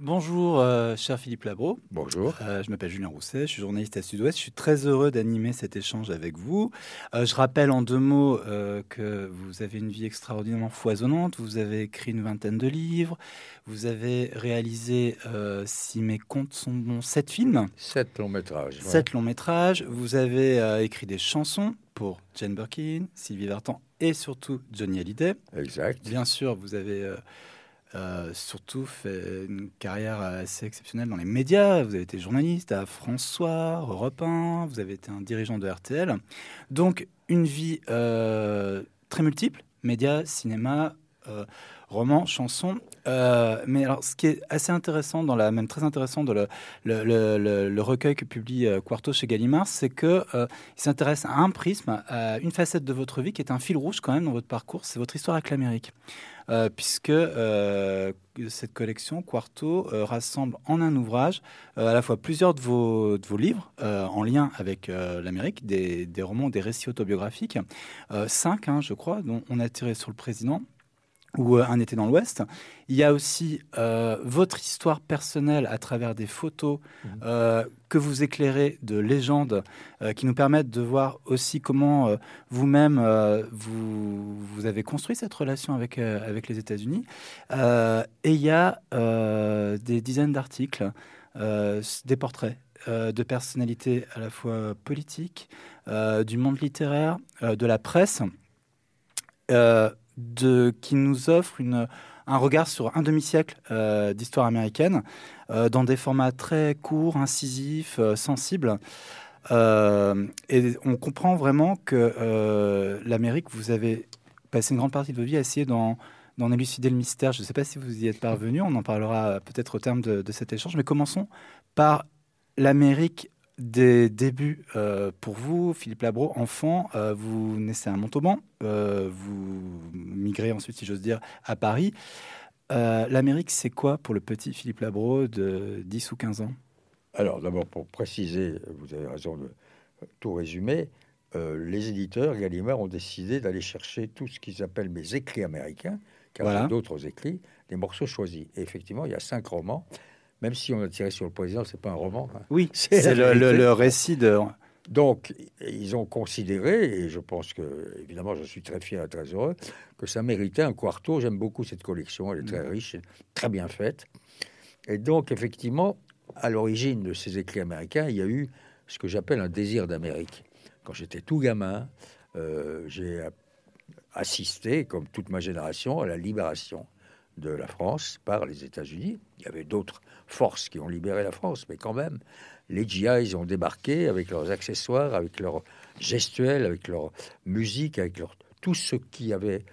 Bonjour, euh, cher Philippe Labro. Bonjour. Euh, je m'appelle Julien Rousset, je suis journaliste à Sud-Ouest. Je suis très heureux d'animer cet échange avec vous. Euh, je rappelle en deux mots que vous avez une vie extraordinairement foisonnante. Vous avez écrit une vingtaine de livres. Vous avez réalisé, si mes comptes sont bons, sept films. Sept longs métrages. Sept longs métrages. Vous avez écrit des chansons pour Jane Birkin, Sylvie Vartan et surtout Johnny Hallyday. Exact. Bien sûr, vous avez euh, surtout fait une carrière assez exceptionnelle dans les médias. Vous avez été journaliste à François, Europe 1, vous avez été un dirigeant de RTL. Donc une vie euh, très multiple, médias, cinéma, euh, romans, chansons. mais alors, ce qui est assez intéressant, dans la, même très intéressant dans le, le, recueil que publie Quarto chez Gallimard, c'est que il s'intéresse à un prisme, à une facette de votre vie qui est un fil rouge quand même dans votre parcours, c'est votre histoire avec l'Amérique. Euh, puisque euh, cette collection Quarto euh, rassemble en un ouvrage à la fois plusieurs de vos, de vos livres en lien avec l'Amérique, des, des, romans, des récits autobiographiques, cinq, hein, je crois, dont on a tiré sur le président ou Un été dans l'Ouest. Il y a aussi euh, votre histoire personnelle à travers des photos mhm. euh, que vous éclairez de légendes euh, qui nous permettent de voir aussi comment vous-même vous, vous, avez construit cette relation avec, avec les États-Unis. et il y a des dizaines d'articles, des portraits de personnalités à la fois politiques, du monde littéraire, de la presse qui nous offre un regard sur un demi-siècle euh, d'histoire américaine euh, dans des formats très courts, incisifs, euh, sensibles. et on comprend vraiment que l'Amérique, vous avez passé une grande partie de votre vie à essayer d'en, élucider le mystère. Je ne sais pas si vous y êtes parvenu, on en parlera peut-être au terme de, de cet échange, mais commençons par l'Amérique des débuts euh, pour vous, Philippe Labro, enfant, euh, vous naissez à Montauban, euh, vous migrez ensuite, si j'ose dire, à Paris. L'Amérique, c'est quoi pour le petit Philippe Labro de 10 ou 15 ans? Alors, d'abord, pour préciser, vous avez raison de tout résumer, les éditeurs Gallimard ont décidé d'aller chercher tout ce qu'ils appellent mes écrits américains, car voilà. d'autres écrits, des morceaux choisis. Et effectivement, il y a cinq romans même si on a tiré sur le président, c'est pas un roman. Hein. Oui, c'est le, récit de. Donc, ils ont considéré, et je pense que, évidemment, je suis très fier et très heureux, que ça méritait un quarto. J'aime beaucoup cette collection, elle est très mm. riche, très bien faite. Et donc, effectivement, à l'origine de ces écrits américains, il y a eu ce que j'appelle un désir d'Amérique. Quand j'étais tout gamin, euh, j'ai assisté, comme toute ma génération, à la libération de la France par les États-Unis. Il y avait d'autres forces qui ont libéré la France, mais quand même, les GIs ont débarqué avec leurs accessoires, avec leurs gestuels, avec leur musique, avec leur, tout ce qui avait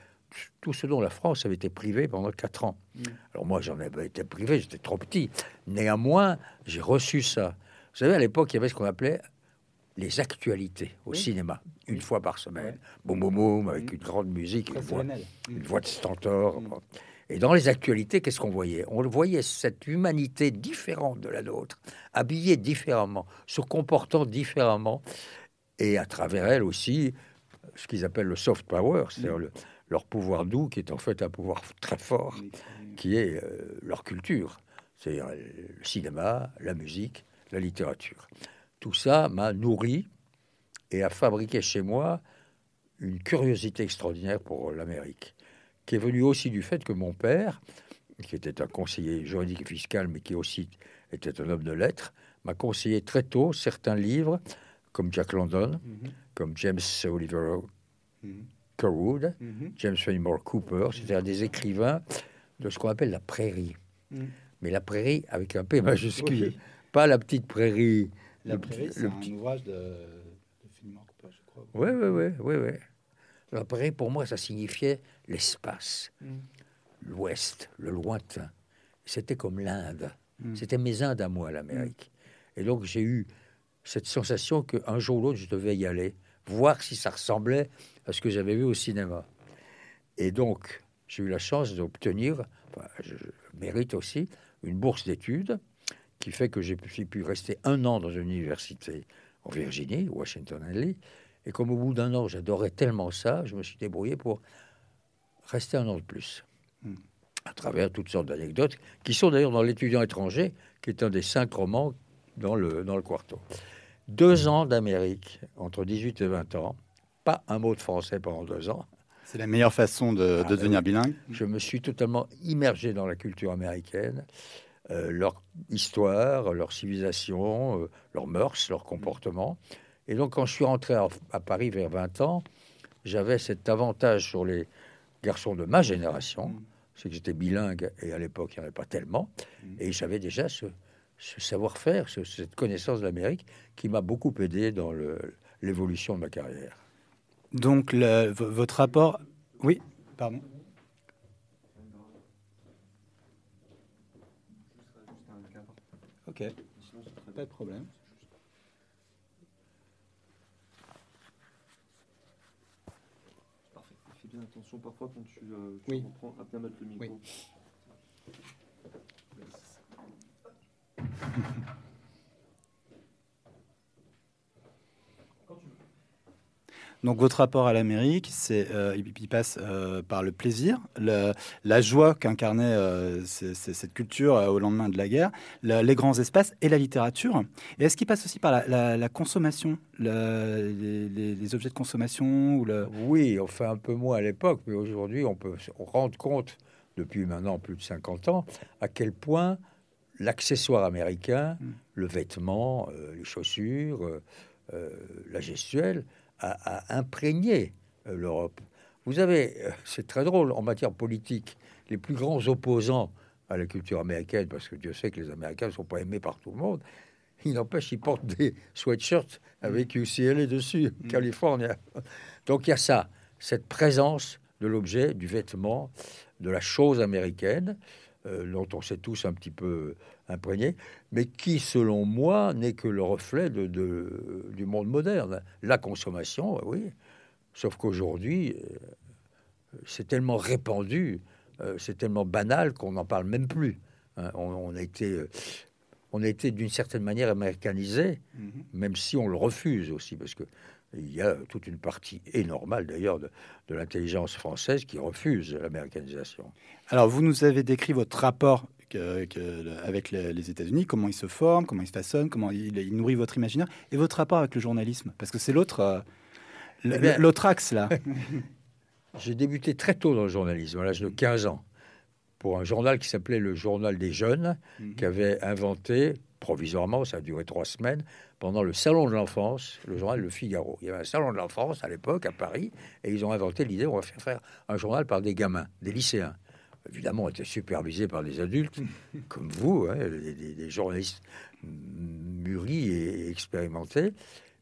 tout ce dont la France avait été privée pendant quatre ans. Mm. Alors moi, j'en avais été privé, j'étais trop petit. Néanmoins, j'ai reçu ça. Vous savez, à l'époque, il y avait ce qu'on appelait les actualités au cinéma, une fois par semaine. Boum, boum, boum, avec mm. une grande musique, une voix, une voix, de stentor. Mm. Et dans les actualités, qu'est-ce qu'on voyait? On voyait cette humanité différente de la nôtre, habillée différemment, se comportant différemment, et à travers elle aussi, ce qu'ils appellent le soft power, c'est-à-dire leur pouvoir doux, qui est en fait un pouvoir très fort, qui est euh, leur culture, c'est-à-dire le cinéma, la musique, la littérature. Tout ça m'a nourri et a fabriqué chez moi une curiosité extraordinaire pour l'Amérique qui est venu aussi du fait que mon père, qui était un conseiller juridique et fiscal, mais qui aussi était un homme de lettres, m'a conseillé très tôt certains livres, comme Jack London, mhm. comme James Oliver mm James Fenimore Cooper, c'est-à-dire des écrivains de ce qu'on appelle la prairie. Mhm. Mais la prairie avec un P majuscule, pas la petite prairie. La prairie, c'est un ouvrage de, de Fenimore Cooper, je crois. Oui, oui, oui, oui, oui. La prairie, pour moi, ça signifiait l'espace, mm. l'ouest, le lointain. C'était comme l'Inde. Mm. C'était mes Indes à moi, l'Amérique. Mm. Et donc j'ai eu cette sensation qu'un jour ou l'autre, je devais y aller, voir si ça ressemblait à ce que j'avais vu au cinéma. Et donc, j'ai eu la chance d'obtenir, je, mérite aussi, une bourse d'études qui fait que j'ai pu rester un an dans une université en Virginie, Washington Lee. Et comme au bout d'un an, j'adorais tellement ça, je me suis débrouillé pour rester un an de plus. Hmm. à travers toutes sortes d'anecdotes, qui sont d'ailleurs dans L'étudiant étranger, qui est un des cinq romans dans le, dans le quarto. Deux ans d'Amérique, entre 18 et 20 ans, pas un mot de français pendant deux ans. C'est la meilleure façon de, Ah, devenir oui. bilingue. Je me suis totalement immergé dans la culture américaine, euh, leur histoire, leur civilisation, euh, leurs mœurs, leur comportement. Et donc, quand je suis rentré à, à Paris vers 20 ans, j'avais cet avantage sur les garçons de ma génération, Mm. c'est que j'étais bilingue et à l'époque, il n'y en avait pas tellement. Mm. Et j'avais déjà ce, ce savoir-faire, ce- cette connaissance de l'Amérique qui m'a beaucoup aidé dans l'évolution de ma carrière. Donc, le- votre rapport. Oui, pardon. Ok, pas de problème. Parfait. Fais bien attention parfois quand tu, euh, tu Oui. reprends à bien mettre le micro. Donc, votre rapport à l'Amérique, c'est, euh, il, passe euh, par le plaisir, le- la joie qu'incarnait euh, cette culture au lendemain de la guerre, la- les grands espaces et la littérature. Et est-ce qu'il passe aussi par la, la- la consommation, les, les- les objets de consommation ou le... Oui, enfin un peu moins à l'époque, mais aujourd'hui on peut se rendre compte, depuis maintenant plus de 50 ans, à quel point l'accessoire américain, Mm. le vêtement, les chaussures, la gestuelle, a imprégné euh, l'Europe. Vous avez, euh, c'est très drôle, en matière politique, les plus grands opposants à la culture américaine, parce que Dieu sait que les Américains ne sont pas aimés par tout le monde, il n'empêche, ils portent des sweatshirts avec UCLA dessus, Mm. California. Donc il y a ça, cette présence de l'objet, du vêtement, de la chose américaine, euh, dont on s'est tous un petit peu imprégnés, mais qui, selon moi, n'est que le reflet de, de- du monde moderne. La consommation, oui, sauf qu'aujourd'hui, euh, c'est tellement répandu, euh, c'est tellement banal qu'on n'en parle même plus. hein. on, a été, euh, on a été d'une certaine manière américanisé, même si on le refuse aussi, parce que il y a toute une partie, et normale d'ailleurs, de, de l'intelligence française qui refuse l'américanisation. Alors, vous nous avez décrit votre rapport que- que- avec les, les États-Unis, comment il se forme, comment il se façonne, comment il, il nourrit votre imaginaire, et votre rapport avec le journalisme, parce que c'est l'autre, euh, Eh l'autre axe là. J'ai débuté très tôt dans le journalisme, à l'âge de 15 ans, pour un journal qui s'appelait le Journal des Jeunes, qui avait inventé, provisoirement, ça a duré trois semaines, pendant le Salon de l'Enfance, le journal Le Figaro. Il y avait un Salon de l'Enfance à l'époque, à Paris, et ils ont inventé l'idée, on va faire faire un journal par des gamins, des lycéens. Évidemment, on était supervisé par des adultes, comme vous, hein, des, des- des journalistes mûris et expérimentés.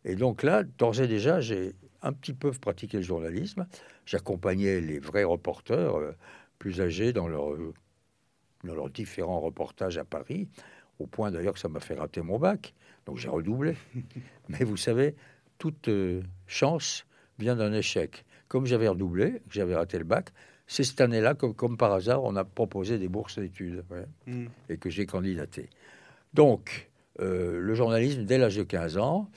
Et donc là, d'ores et déjà, j'ai un petit peu pratiqué le journalisme. J'accompagnais les vrais reporters euh, plus âgés dans, leur, dans leurs différents reportages à Paris, au point d'ailleurs que ça m'a fait rater mon bac. Donc j'ai redoublé. Mais vous savez, toute euh, chance vient d'un échec. Comme j'avais redoublé, j'avais raté le bac, c'est cette année-là, comme, comme par hasard, on a proposé des bourses d'études ouais, et que j'ai candidaté. Donc, euh, le journalisme dès l'âge de 15 ans,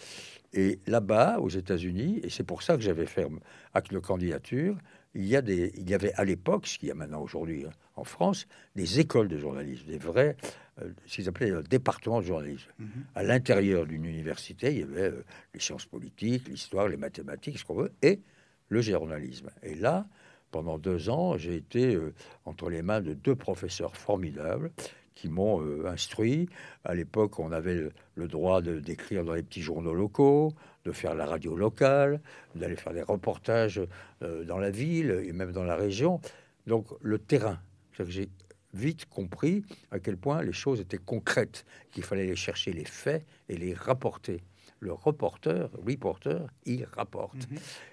et là-bas, aux États-Unis, et c'est pour ça que j'avais fait acte de candidature, il y, a des, il y avait à l'époque, ce qu'il y a maintenant aujourd'hui hein, en France, des écoles de journalisme, des vrais, euh, ce qu'ils appelaient le département de journalisme. À l'intérieur d'une université, il y avait euh, les sciences politiques, l'histoire, les mathématiques, ce qu'on veut, et le journalisme. Et là, pendant deux ans, j'ai été euh, entre les mains de deux professeurs formidables qui m'ont euh, instruit. À l'époque, on avait le, droit de- d'écrire dans les petits journaux locaux, de faire la radio locale, d'aller faire des reportages euh, dans la ville et même dans la région. Donc le terrain, j'ai vite compris à quel point les choses étaient concrètes, qu'il fallait aller chercher les faits et les rapporter. Le reporter, reporter, il rapporte.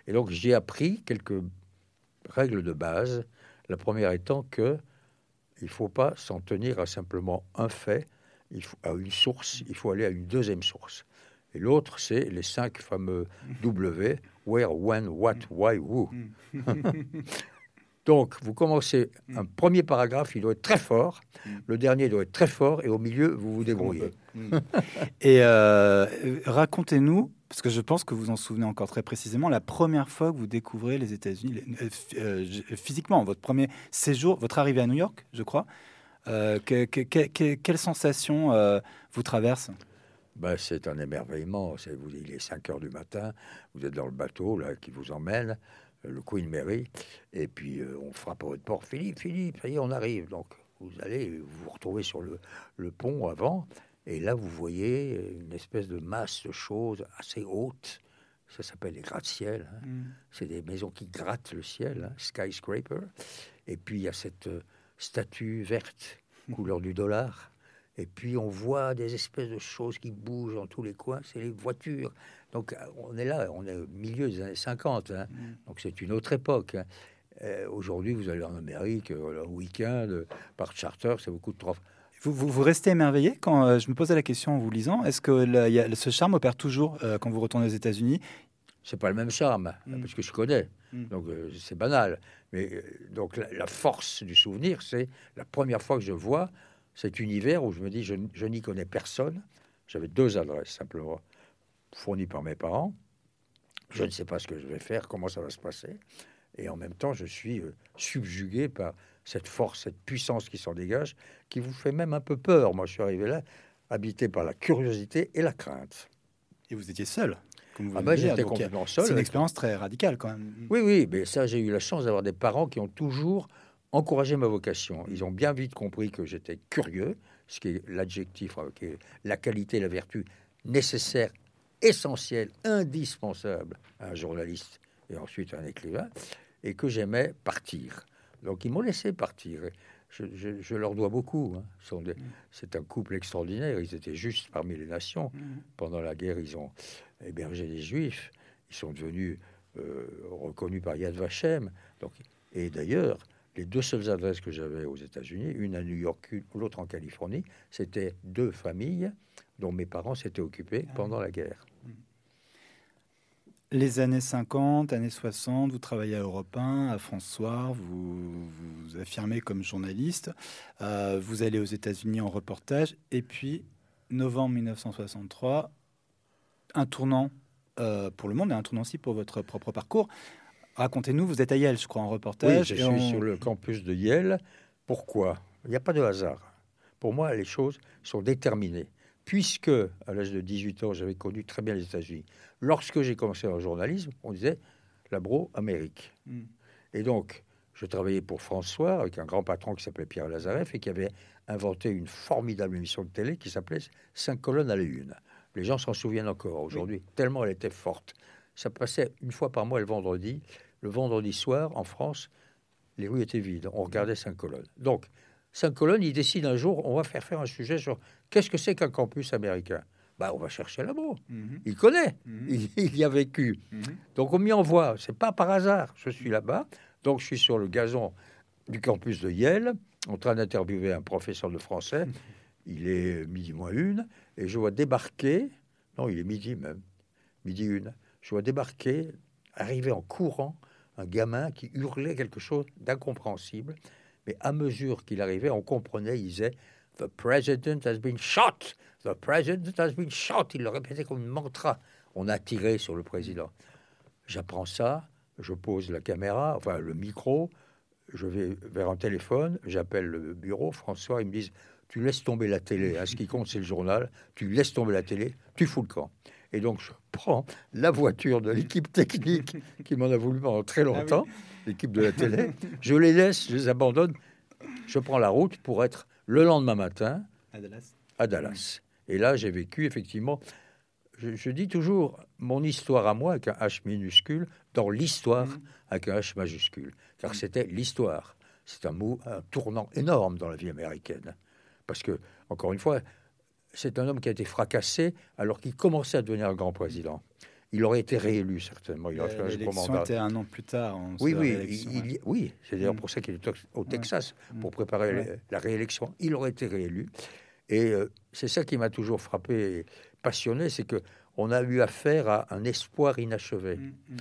Et donc j'ai appris quelques règles de base. La première étant que il ne faut pas s'en tenir à simplement un fait, il faut, à une source, il faut aller à une deuxième source. Et l'autre, c'est les cinq fameux W, where, when, what, why, who. Donc, vous commencez un premier paragraphe, il doit être très fort, le dernier doit être très fort, et au milieu, vous vous débrouillez. Et euh, racontez-nous parce que je pense que vous en souvenez encore très précisément, la première fois que vous découvrez les États-Unis euh, euh, physiquement, votre premier séjour, votre arrivée à New York, je crois. Euh, que, quelle sensation vous traverse? Ben, C'est un émerveillement. vous, il est 5 heures du matin, vous êtes dans le bateau là, qui vous emmène, le Queen Mary, et puis on frappe à votre porte. Philippe, Philippe, ça y est, on arrive. Donc vous allez vous retrouver sur le, le pont avant, et là, vous voyez une espèce de masse de choses assez hautes. Ça s'appelle les gratte-ciel. Hein. Mm. C'est des maisons qui grattent le ciel, hein, skyscraper. Et puis, il y a cette euh, statue verte, couleur du dollar. Et puis, on voit des espèces de choses qui bougent dans tous les coins. C'est les voitures. Donc, euh, on est là, on est au milieu des années 50. Hein. Mm. Donc, c'est une autre époque. Euh, aujourd'hui, vous allez en Amérique, un week-end, par charter, ça vous coûte trois vous, vous, restez émerveillé quand euh, je me posais la question en vous lisant. Est-ce que y a, ce charme opère toujours euh, quand vous retournez aux États-Unis? C'est pas le même charme, mm. parce que je connais. Mm. Donc euh, c'est banal. Mais donc la, force du souvenir, c'est la première fois que je vois cet univers où je me dis je, je n'y connais personne. J'avais deux adresses simplement fournies par mes parents. Je ne sais pas ce que je vais faire, comment ça va se passer. Et en même temps, je suis subjugué par cette force, cette puissance qui s'en dégage, qui vous fait même un peu peur. Moi, je suis arrivé là, habité par la curiosité et la crainte. Et vous étiez seul comme vous ah ben, j'étais complètement seul. C'est une expérience très radicale quand même. Oui, oui, mais ça, j'ai eu la chance d'avoir des parents qui ont toujours encouragé ma vocation. Ils ont bien vite compris que j'étais curieux, ce qui est l'adjectif, euh, qui est la qualité, la vertu nécessaire, essentielle, indispensable à un journaliste et ensuite à un écrivain, et que j'aimais partir. Donc ils m'ont laissé partir. Je, leur dois beaucoup. Hein. C'est un couple extraordinaire. Ils étaient juste parmi les nations. Mm. Pendant la guerre, ils ont hébergé des juifs. Ils sont devenus euh, reconnus par Yad Vashem. Donc, et d'ailleurs, les deux seules adresses que j'avais aux États-Unis, une à New York, l'autre en Californie, c'était deux familles dont mes parents s'étaient occupés ah pendant la guerre. Les années 50, années 60, vous travaillez à Europe 1, à François, vous vous affirmez comme journaliste, euh, vous allez aux États-Unis en reportage, et puis novembre 1963, un tournant euh, pour le monde et un tournant aussi pour votre propre parcours. Racontez-nous, vous êtes à Yale, je crois, en reportage. Oui, je suis sur le campus de Yale. Pourquoi? Il n'y a pas de hasard. Pour moi, les choses sont déterminées puisque à l'âge de 18 ans, j'avais connu très bien les États-Unis. Lorsque j'ai commencé en journalisme, on disait la bro Amérique. Hmm. Et donc, je travaillais pour François avec un grand patron qui s'appelait Pierre Lazareff et qui avait inventé une formidable émission de télé qui s'appelait Cinq colonnes à la une. Les gens s'en souviennent encore aujourd'hui, tellement elle était forte. Ça passait une fois par mois le vendredi. Le vendredi soir, en France, les rues étaient vides. On regardait cinq colonnes. Donc, cinq colonnes, il décide un jour, on va faire faire un sujet sur Qu'est-ce que c'est qu'un campus américain bah, on va chercher là-bas. Mhm. Il connaît, mhm. il, y a vécu. Mhm. Donc on m'y envoie. C'est pas par hasard. Je suis là-bas. Donc je suis sur le gazon du campus de Yale, en train d'interviewer un professeur de français. Il est midi moins une, et je vois débarquer. Non, il est midi même, midi une. Je vois débarquer, arriver en courant, un gamin qui hurlait quelque chose d'incompréhensible. Mais à mesure qu'il arrivait, on comprenait. Il disait The president has been shot. The president has been shot. Il le répétait comme une mantra. On a tiré sur le président. J'apprends ça, je pose la caméra, enfin le micro, je vais vers un téléphone, j'appelle le bureau, François, ils me disent Tu laisses tomber la télé, hein, ce qui compte c'est le journal, tu laisses tomber la télé, tu fous le camp. Et donc je prends la voiture de l'équipe technique qui m'en a voulu pendant très longtemps, ah l'équipe de la télé, je les laisse, je les abandonne, je prends la route pour être le lendemain matin à Dallas. Et là, j'ai vécu effectivement, je, dis toujours mon histoire à moi avec un H minuscule dans l'histoire mm. avec un H majuscule, car c'était l'histoire. C'est un mot, un tournant énorme dans la vie américaine. Parce que, encore une fois, c'est un homme qui a été fracassé alors qu'il commençait à devenir un grand président. Il aurait été réélu certainement. Il aurait fait L'élection était un an plus tard. Oui, oui, oui. C'est d'ailleurs mm. pour ça qu'il est au Texas pour préparer la réélection. Il aurait été réélu. Et euh, c'est ça qui m'a toujours frappé et passionné, c'est que on a eu affaire à un espoir inachevé. Mm, mm.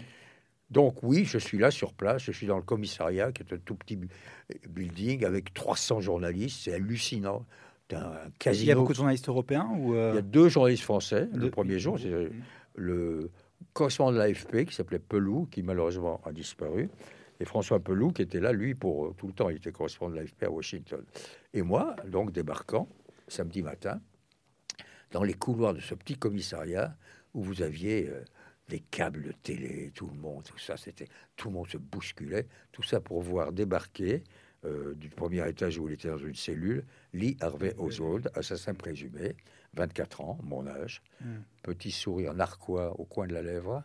Donc oui, je suis là sur place, je suis dans le commissariat, qui est un tout petit building avec 300 journalistes, c'est hallucinant. Un casino. Il y a beaucoup de journalistes européens ou euh, Il y a deux journalistes français. Le premier jour, c'est mm, le correspondant de l'AFP qui s'appelait Pelou, qui malheureusement a disparu, et François Pelou qui était là, lui, pour euh, tout le temps, il était correspondant de l'AFP à Washington. Et moi, donc débarquant samedi matin, dans les couloirs de ce petit commissariat où vous aviez euh, des câbles de télé, tout le monde, tout ça, c'était tout le monde se bousculait, tout ça pour voir débarquer euh, du premier étage où il était dans une cellule, Lee Harvey Oswald, assassin présumé, 24 ans, mon âge, Mm. petit sourire narquois au coin de la lèvre,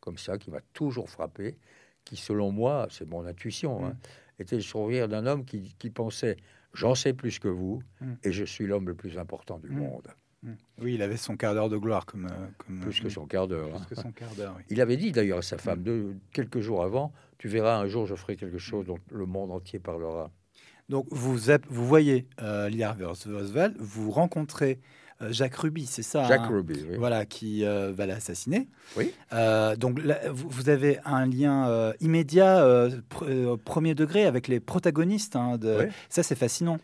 comme ça, qui m'a toujours frappé, qui, selon moi, c'est mon intuition, hein, était le sourire d'un homme qui, qui pensait j'en sais plus que vous Mm. et je suis l'homme le plus important du monde. Oui, il avait son quart d'heure de gloire comme. euh, comme plus euh, que son quart d'heure. plus hein. que son quart d'heure, oui. Il avait dit d'ailleurs à sa femme, de, quelques jours avant, tu verras un jour, je ferai quelque chose dont le monde entier parlera. Donc, vous, vous voyez euh, Lee Harvey Oswald, vous rencontrez euh, Jacques Ruby, c'est ça Jack hein Ruby, oui. Voilà, qui euh, va l'assassiner. Oui. Euh, donc, là, vous, vous avez un lien euh, immédiat, euh, pr- euh, premier degré, avec les protagonistes. hein, de... Oui. Ça, c'est fascinant.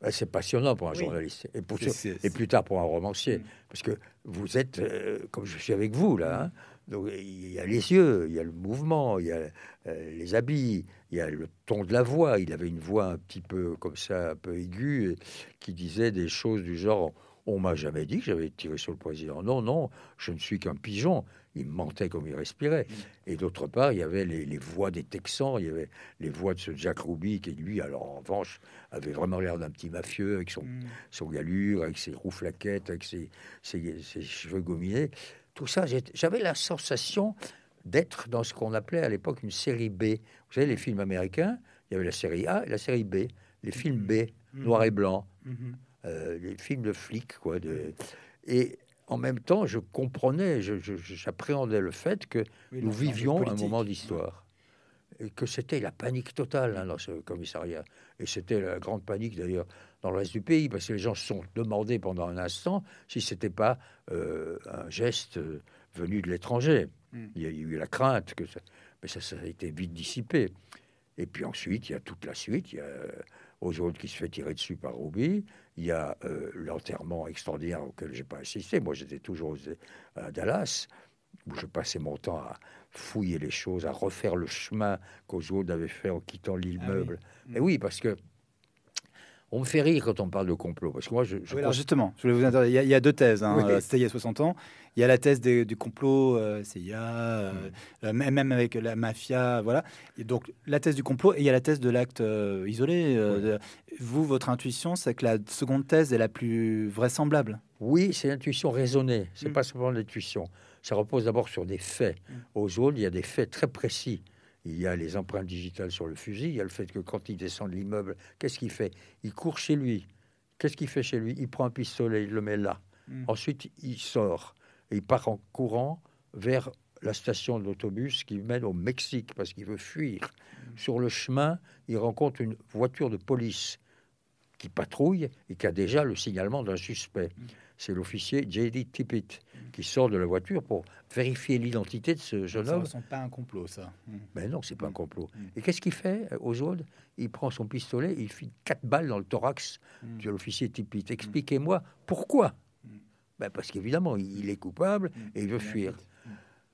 Ben, C'est passionnant pour un Oui. journaliste et, pour C'est- ce- c'est- et plus tard pour un romancier, Mm. parce que vous êtes, euh, comme je suis avec vous là, hein, donc il y a les yeux, il y a le mouvement, il y a euh, les habits, il y a le ton de la voix. Il avait une voix un petit peu comme ça, un peu aiguë, qui disait des choses du genre on m'a jamais dit que j'avais tiré sur le président. Non, non, je ne suis qu'un pigeon. Il mentait comme il respirait. Et d'autre part, il y avait les, les voix des Texans, il y avait les voix de ce Jack Ruby qui, lui, alors en revanche, avait vraiment l'air d'un petit mafieux avec son, Mm. son galure, avec ses rouflaquettes, avec ses, ses- ses cheveux gominés. Tout ça, j'avais la sensation d'être dans ce qu'on appelait à l'époque une série B. Vous savez, les films américains, il y avait la série A et la série B. Les films B, noir et blanc, Mhm. Euh, les films de flics, quoi. De... Et en même temps, je comprenais, j'appréhendais le fait que Oui, nous vivions un moment d'histoire. Et que c'était la panique totale hein, dans ce commissariat. Et c'était la grande panique d'ailleurs dans le reste du pays, parce que les gens se sont demandé pendant un instant si c'était pas euh, un geste euh, venu de l'étranger. Mm. Il y a eu la crainte, que ça... mais ça, ça a été vite dissipé. Et puis ensuite, il y a toute la suite. Il y a Oswald qui se fait tirer dessus par Ruby. Il y a euh, l'enterrement extraordinaire auquel j'ai pas assisté. Moi, j'étais toujours à Dallas, où je passais mon temps à fouiller les choses, à refaire le chemin qu'Oswald avait fait en quittant l'immeuble. Mm. Et oui, parce que on me fait rire quand on parle de complot. Parce que moi, je, je Oui, alors justement, je voulais vous interdire. Il y a, il y a deux thèses. hein, Oui. euh, C'était il y a 60 ans. Il y a la thèse des- du complot euh, CIA, euh, Mm. euh, même avec la mafia, voilà. Et donc la thèse du complot et il y a la thèse de l'acte euh, isolé. Oui. de- Vous, votre intuition, c'est que la seconde thèse est la plus vraisemblable. Oui, c'est l'intuition raisonnée. C'est Mm. pas simplement l'intuition. Ça repose d'abord sur des faits. Mm. Aux il y a des faits très précis. Il y a les empreintes digitales sur le fusil. Il y a le fait que quand il descend de l'immeuble, qu'est-ce qu'il fait? Il court chez lui. Qu'est-ce qu'il fait chez lui? Il prend un pistolet, il le met là. Mm. Ensuite, il sort et il part en courant vers la station de l'autobus qui mène au Mexique parce qu'il veut fuir. Sur le chemin, il rencontre une voiture de police qui patrouille et qui a déjà le signalement d'un suspect. C'est l'officier J.D. Tippett qui sort de la voiture pour vérifier l'identité de ce jeune Ça ne homme. ressemble pas à un complot, ça. Mais non, c'est pas un complot. Mm. Et qu'est-ce qu'il fait, euh, Oswald? Il prend son pistolet, il file quatre balles dans le thorax Mm. de l'officier Tippett. Expliquez-moi pourquoi ben Parce qu'évidemment, il est coupable et il veut fuir.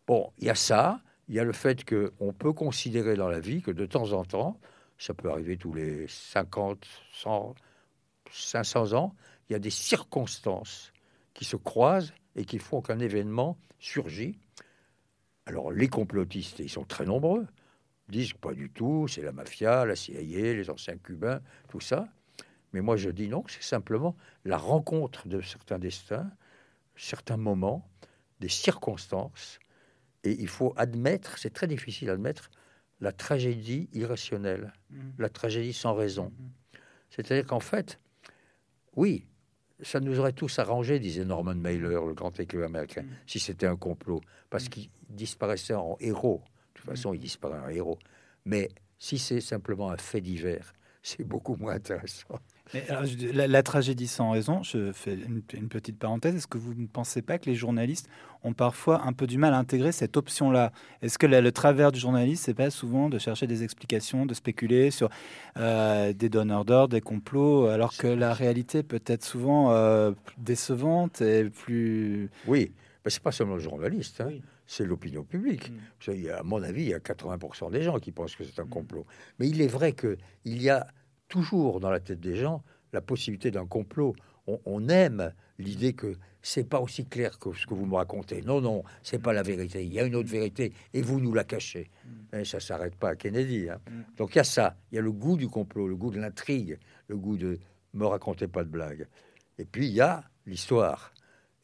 Bon, il y a ça, il y a le fait qu'on peut considérer dans la vie que de temps en temps, ça peut arriver tous les 50, 100, 500 ans, il y a des circonstances qui se croisent et qui font qu'un événement surgit. Alors les complotistes, ils sont très nombreux, disent pas du tout, c'est la mafia, la CIA, les anciens cubains, tout ça. Mais moi je dis non, c'est simplement la rencontre de certains destins, certains moments, des circonstances. Et il faut admettre, c'est très difficile à admettre, la tragédie irrationnelle, Mm. la tragédie sans raison. Mhm. C'est-à-dire qu'en fait, oui, ça nous aurait tous arrangé, disait Norman Mailer, le grand écrivain américain, Mm. si c'était un complot, parce qu'il disparaissait en héros. De toute façon, il disparaît en héros. Mais si c'est simplement un fait divers, c'est beaucoup moins intéressant. Mais alors, je- la, la tragédie sans raison, je fais une, une petite parenthèse. Est-ce que vous ne pensez pas que les journalistes ont parfois un peu du mal à intégrer cette option-là? Est-ce que la- le travers du journaliste, c'est pas souvent de chercher des explications, de spéculer sur euh, des donneurs d'ordre, des complots, alors que la réalité peut être souvent euh, décevante et plus. Oui, Mais c'est pas seulement le journaliste, hein, Oui. C'est l'opinion publique. Mm. A, à mon avis, il y a 80% des gens qui pensent que c'est un Mm. complot. Mais il est vrai que il y a toujours dans la tête des gens la possibilité d'un complot. On, on aime l'idée que c'est pas aussi clair que ce que vous me racontez. Non, non, c'est pas la vérité. Il y a une autre vérité et vous nous la cachez. Et ça s'arrête pas à Kennedy. hein. Mm. Donc il y a ça. Il y a le goût du complot, le goût de l'intrigue, le goût de me racontez pas de blagues. Et puis il y a l'histoire.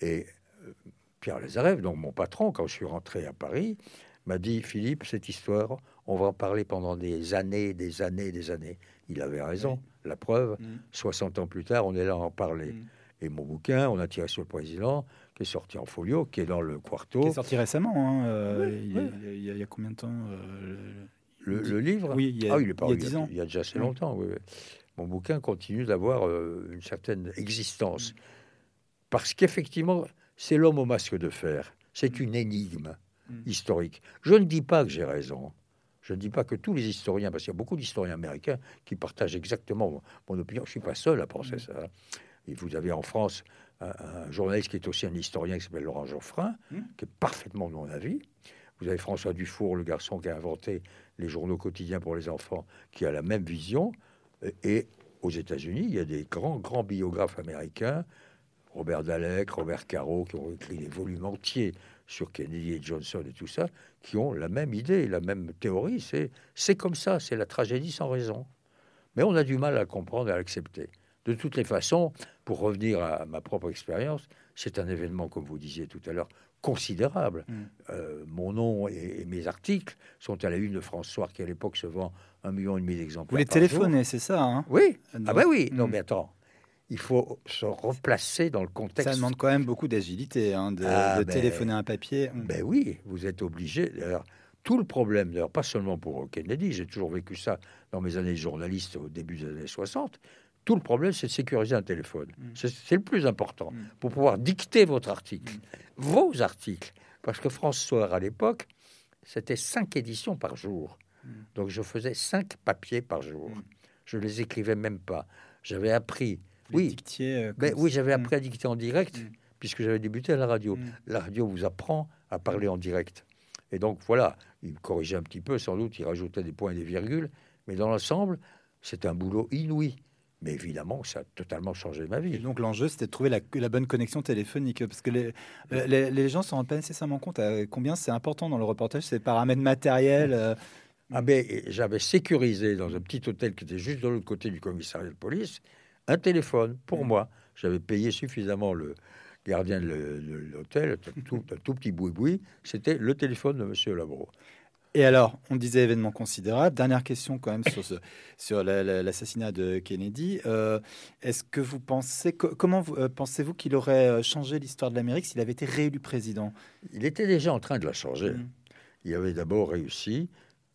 Et euh, Pierre Lazarev, donc mon patron, quand je suis rentré à Paris, m'a dit Philippe, cette histoire, on va en parler pendant des années, des années, des années. Il avait raison. La preuve, Mm. 60 ans plus tard, on est là à en parler. Mm. Et mon bouquin, On a tiré sur le président, qui est sorti en folio, qui est dans le quarto. Qui est sorti récemment. hein, euh, Oui, il, y a- oui. il y a, il y a combien de temps euh, Le, le livre Oui, il y a, Ah, il est pas il y a il y a- 10 ans. Il y a déjà assez longtemps. oui, oui. Mon bouquin continue d'avoir euh, une certaine existence. Parce qu'effectivement, c'est l'homme au masque de fer. C'est une énigme Mm. historique. Je ne dis pas que j'ai raison. Je ne dis pas que tous les historiens, parce qu'il y a beaucoup d'historiens américains qui partagent exactement mon, opinion. Je ne suis pas seul à penser Mm. ça. hein. Et vous avez en France un, un journaliste qui est aussi un historien qui s'appelle Laurent Geoffrin, Mm. qui est parfaitement de mon avis. Vous avez François Dufour, le garçon qui a inventé les journaux quotidiens pour les enfants, qui a la même vision. Et- Et aux États-Unis, il y a des grands, grands biographes américains, Robert Dalek, Robert Caro, qui ont écrit des volumes entiers sur Kennedy et Johnson et tout ça, qui ont la même idée, la même théorie. C'est, c'est comme ça, c'est la tragédie sans raison. Mais on a du mal à comprendre et à l'accepter. De toutes les façons, pour revenir à ma propre expérience, c'est un événement, comme vous disiez tout à l'heure, considérable. Mm. Euh, mon nom et, et mes articles sont à la une de France Soir, qui à l'époque se vend un million et demi d'exemplaires. Vous les téléphonez, c'est ça hein? Oui. Ah ben oui. Non, mm. mais attends. Il faut se replacer dans le contexte. Ça demande quand même beaucoup d'agilité hein, de, Ah, de ben- téléphoner un papier. Mm. Ben oui, vous êtes obligé. D'ailleurs, tout le problème, d'ailleurs, pas seulement pour Kennedy, j'ai toujours vécu ça dans mes années de journaliste au début des années 60. Tout le problème, c'est de sécuriser un téléphone. Mm. C'est le plus important Mm. pour pouvoir dicter votre article, vos articles. Parce que France Soir, à l'époque, c'était cinq éditions par jour. Donc je faisais cinq papiers par jour. Je les écrivais même pas. J'avais appris. Oui, euh, ben oui, j'avais Mm. appris à dicter en direct, Mm. puisque j'avais débuté à la radio. Mm. La radio vous apprend à parler en direct. Et donc voilà, il me corrigeait un petit peu, sans doute, il rajoutait des points et des virgules, mais dans l'ensemble, c'est un boulot inouï. Mais évidemment, ça a totalement changé ma Et vie. donc l'enjeu, c'était de trouver la, la bonne connexion téléphonique, parce que les, euh, les, les gens s'en rendent pas nécessairement compte à combien c'est important dans le reportage, ces paramètres matériels. euh, Ah ben, et j'avais sécurisé dans un petit hôtel qui était juste de l'autre côté du commissariat de police un téléphone pour Mm. moi. J'avais payé suffisamment le gardien de l'hôtel, un tout, un tout petit boui-boui. C'était le téléphone de Monsieur Labro. Et alors, on disait événement considérable. Dernière question quand même sur, ce, sur la- la- l'assassinat de Kennedy. Euh, Est-ce que vous pensez, co- comment euh, pensez-vous qu'il aurait euh, changé l'histoire de l'Amérique s'il avait été réélu président? Il était déjà en train de la changer. Mm. Il avait d'abord réussi,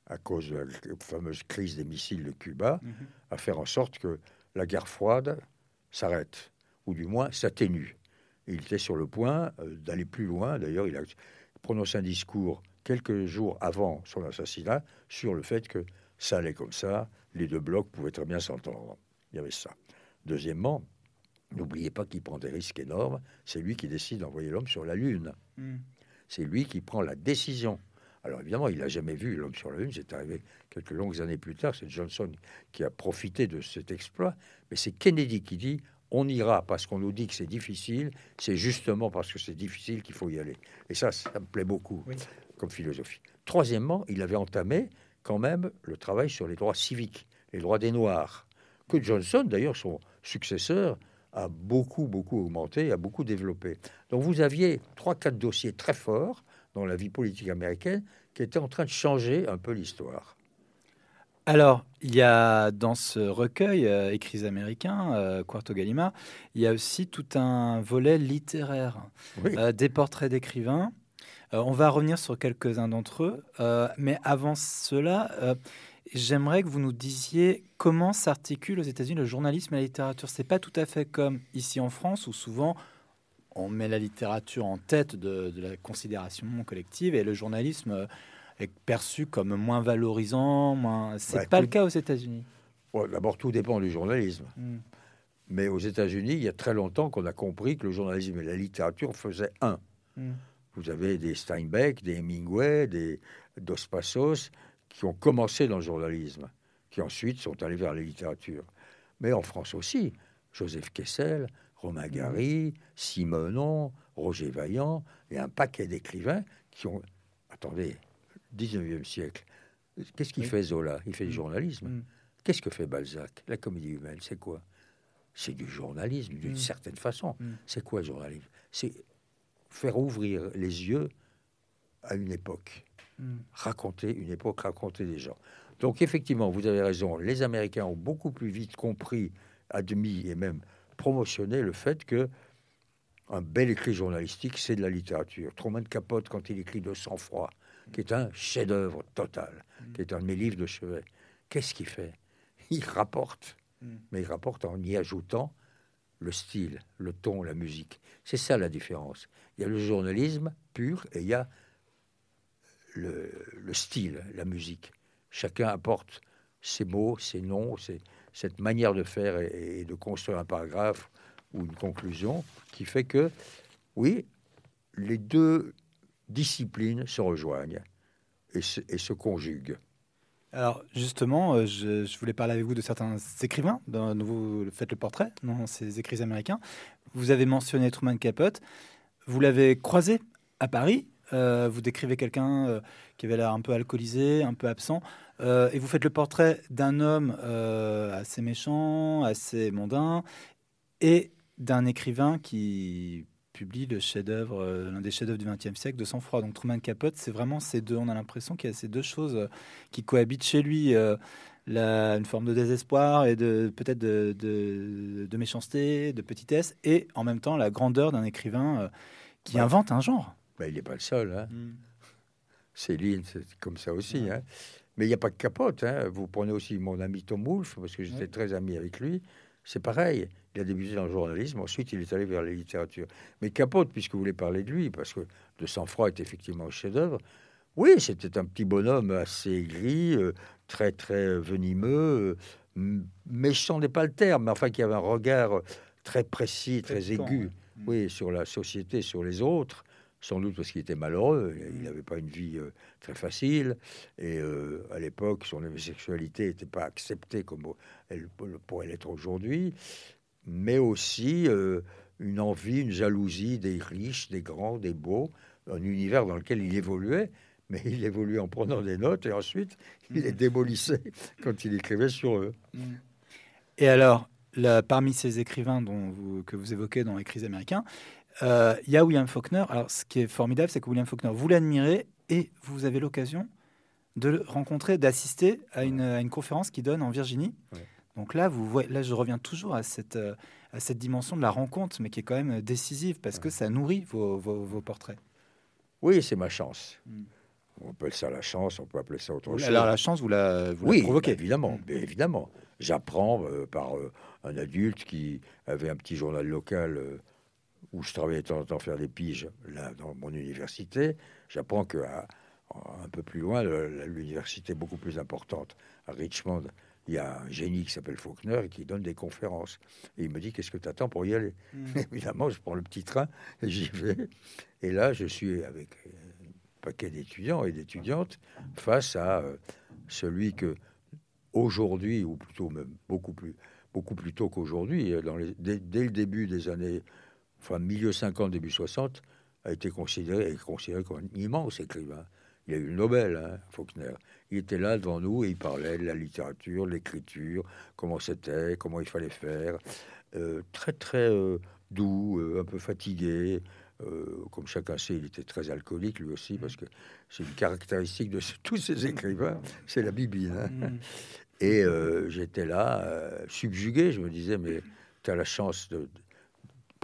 à cause de la fameuse crise des missiles de Cuba, Mhm. à faire en sorte que la guerre froide s'arrête, ou du moins s'atténue. Il était sur le point euh, d'aller plus loin. D'ailleurs, il a prononcé un discours quelques jours avant son assassinat sur le fait que ça allait comme ça, les deux blocs pouvaient très bien s'entendre. Il y avait ça. Deuxièmement, n'oubliez pas qu'il prend des risques énormes. C'est lui qui décide d'envoyer l'homme sur la Lune. Mm. C'est lui qui prend la décision. Alors évidemment, il n'a jamais vu l'homme sur la Lune. C'est arrivé quelques longues années plus tard. C'est Johnson qui a profité de cet exploit. Mais c'est Kennedy qui dit on ira parce qu'on nous dit que c'est difficile. C'est justement parce que c'est difficile qu'il faut y aller. Et ça, ça me plaît beaucoup Oui. comme philosophie. Troisièmement, il avait entamé quand même le travail sur les droits civiques, les droits des Noirs, que Johnson, d'ailleurs, son successeur, a beaucoup, beaucoup augmenté, a beaucoup développé. Donc vous aviez trois, quatre dossiers très forts dans la vie politique américaine qui étaient en train de changer un peu l'histoire. Alors, il y a dans ce recueil euh, Écrits américains, euh, Quarto Gallimard, il y a aussi tout un volet littéraire, Oui. euh, des portraits d'écrivains. Euh, on va revenir sur quelques-uns d'entre eux, euh, mais avant cela, euh, j'aimerais que vous nous disiez comment s'articule aux États-Unis le journalisme et la littérature. C'est pas tout à fait comme ici en France où souvent on met la littérature en tête de, de la considération collective et le journalisme euh, est perçu comme moins valorisant. Moins... C'est Ouais, pas tout- le cas aux États-Unis. D'abord, tout dépend du journalisme. Mm. Mais aux États-Unis, il y a très longtemps qu'on a compris que le journalisme et la littérature faisaient un. Mm. vous avez des Steinbeck, des Hemingway, des Dos Passos qui ont commencé dans le journalisme, qui ensuite sont allés vers la littérature. Mais en France aussi, Joseph Kessel, Romain Gary, Simonon, Roger Vaillant, et un paquet d'écrivains qui ont... Attendez, 19e siècle, qu'est-ce qu'il fait Zola? Il fait du journalisme. Mm. Qu'est-ce que fait Balzac? La comédie humaine, c'est quoi? C'est du journalisme, d'une Mm. certaine façon. Mm. C'est quoi le journalisme? C'est faire ouvrir les yeux à une époque, Mm. raconter une époque, raconter des gens. Donc effectivement, vous avez raison, les Américains ont beaucoup plus vite compris, admis et même promotionné le fait que un bel écrit journalistique, c'est de la littérature. Truman Capote, quand il écrit de sang-froid, qui est un chef-d'œuvre total, qui est un de mes livres de chevet, qu'est-ce qu'il fait? Il rapporte, mais il rapporte en y ajoutant le style, le ton, la musique. C'est ça la différence. Il y a le journalisme pur et il y a le, le style, la musique. Chacun apporte ses mots, ses noms, ses- cette manière de faire et, de construire un paragraphe ou une conclusion qui fait que, oui, les deux disciplines se rejoignent et se, conjuguent. Alors justement, euh, je, voulais parler avec vous de certains écrivains dont vous faites le portrait dans ces écrits américains. Vous avez mentionné Truman Capote. Vous l'avez croisé à Paris. Euh, vous décrivez quelqu'un euh, qui avait l'air un peu alcoolisé, un peu absent, Euh, et vous faites le portrait d'un homme assez méchant, assez mondain, et d'un écrivain qui publie le chef-d'œuvre, l'un des chefs-d'œuvre du XXe siècle, de sang-froid. Donc Truman Capote, c'est vraiment ces deux. On a l'impression qu'il y a ces deux choses qui cohabitent chez lui. la- une forme de désespoir et de peut-être de, de- de méchanceté, de petitesse, et en même temps la grandeur d'un écrivain qui Ouais. invente un genre. Mais il n'est pas le seul. Hein. Céline, c'est comme ça aussi. hein. Mais il n'y a pas que Capote. hein. Vous prenez aussi mon ami Tom Wolfe, parce que j'étais Ouais. très ami avec lui. C'est pareil. Il a débuté dans le journalisme, ensuite il est allé vers la littérature. Mais Capote, puisque vous voulez parler de lui, parce que De sang-froid est effectivement un chef-d'œuvre, oui, c'était un petit bonhomme assez aigri, euh, très très venimeux, euh, méchant n'est pas le terme, mais enfin qui avait un regard très précis, très aigu, ouais. Mm. oui, sur la société, sur les autres, sans doute parce qu'il était malheureux, il Mm. n'avait pas une vie euh, très facile, et euh, à l'époque, son homosexualité n'était pas acceptée comme elle pourrait l'être aujourd'hui, mais aussi euh, une envie, une jalousie des riches, des grands, des beaux, un univers dans lequel il évoluait, mais il évoluait en prenant des notes, et ensuite il les démolissait quand il écrivait sur eux. Et alors, là, parmi ces écrivains dont vous, que vous évoquez dans Écrits américains, euh, il y a William Faulkner. Alors, ce qui est formidable, c'est que William Faulkner, vous l'admirez et vous avez l'occasion de le rencontrer, d'assister à une, à une conférence qu'il donne en Virginie. Ouais. Donc là, vous voyez, là, je reviens toujours à cette, euh, à cette dimension de la rencontre, mais qui est quand même décisive parce que ça nourrit vos, vos- vos portraits. Oui, c'est ma chance. Mm. On appelle ça la chance, on peut appeler ça autre chose. Alors, la chance, vous la, vous la provoquez. bah, évidemment, bien évidemment. J'apprends euh, par euh, un adulte qui avait un petit journal local euh, où je travaillais de temps en temps faire des piges là dans mon université. J'apprends que à- un peu plus loin, l'université est beaucoup plus importante. À Richmond, il y a un génie qui s'appelle Faulkner et qui donne des conférences. Et il me dit qu'est-ce que tu attends pour y aller? Mm. Évidemment, je prends le petit train et j'y vais. Et là, je suis avec euh, un paquet d'étudiants et d'étudiantes face à euh, celui que aujourd'hui, ou plutôt même beaucoup plus, beaucoup plus tôt qu'aujourd'hui, euh, dès, dès le début des années, enfin milieu 50, début 60, a été considéré, est considéré comme un immense écrivain. Il a eu le Nobel, hein, Faulkner. Il était là devant nous et il parlait de la littérature, de l'écriture, comment c'était, comment il fallait faire. Euh, très très euh, doux, euh, un peu fatigué. Comme chacun sait, il était très alcoolique lui aussi, parce que c'est une caractéristique de ce- tous ces écrivains, c'est la bibine. hein. Mm. Et j'étais là, subjugué. Je me disais, mais tu as la chance de, de-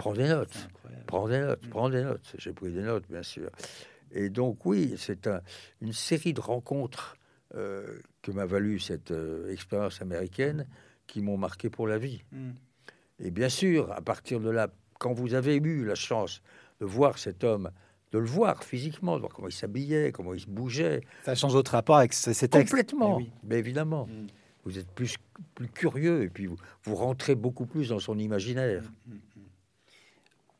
Prends des notes, prends des notes, prends des notes. J'ai pris des notes, bien sûr. Et donc, oui, c'est un- une série de rencontres euh, que m'a valu cette euh, expérience américaine qui m'ont marqué pour la vie. Mm. Et bien sûr, à partir de là, quand vous avez eu la chance de voir cet homme, de le voir physiquement, de voir comment il s'habillait, comment il se bougeait, Ça change votre rapport avec ces, textes. complètement, Eh oui. mais évidemment, Mm. vous êtes plus, plus curieux et puis vous, vous rentrez beaucoup plus dans son imaginaire.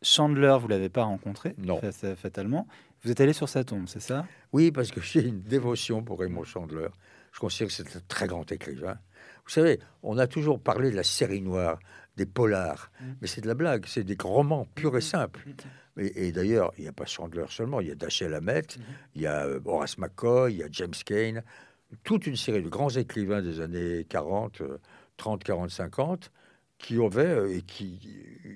Chandler, vous l'avez pas rencontré, Non. fa- fa- fatalement. Vous êtes allé sur sa tombe, c'est ça? Oui, parce que j'ai une dévotion pour Raymond Chandler. Je considère que c'est un très grand écrivain. Vous savez, on a toujours parlé de la série noire, des polars, Mm. mais c'est de la blague, c'est des romans purs et simples. Mm. Et, et d'ailleurs, il n'y a pas Chandler seulement, il y a Dashiell Hammett, Mhm. il y a euh, Horace McCoy, il y a James Cain, toute une série de grands écrivains des années 40, euh, 30, 40, 50, qui avaient euh, et qui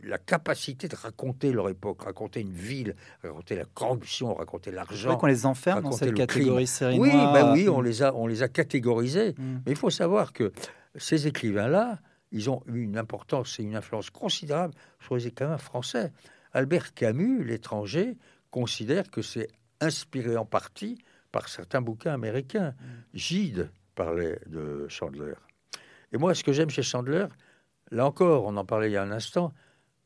la capacité de raconter leur époque, raconter une ville, raconter la corruption, raconter l'argent. qu'on les enferme dans cette catégorie série Oui, ben oui, on les a, on les a catégorisés. Mm. Mais il faut savoir que ces écrivains-là, ils ont eu une importance et une influence considérable sur les écrivains français. Albert Camus, l'étranger, considère que c'est inspiré en partie par certains bouquins américains. Gide parlait de Chandler. Et moi, ce que j'aime chez Chandler, là encore, on en parlait il y a un instant,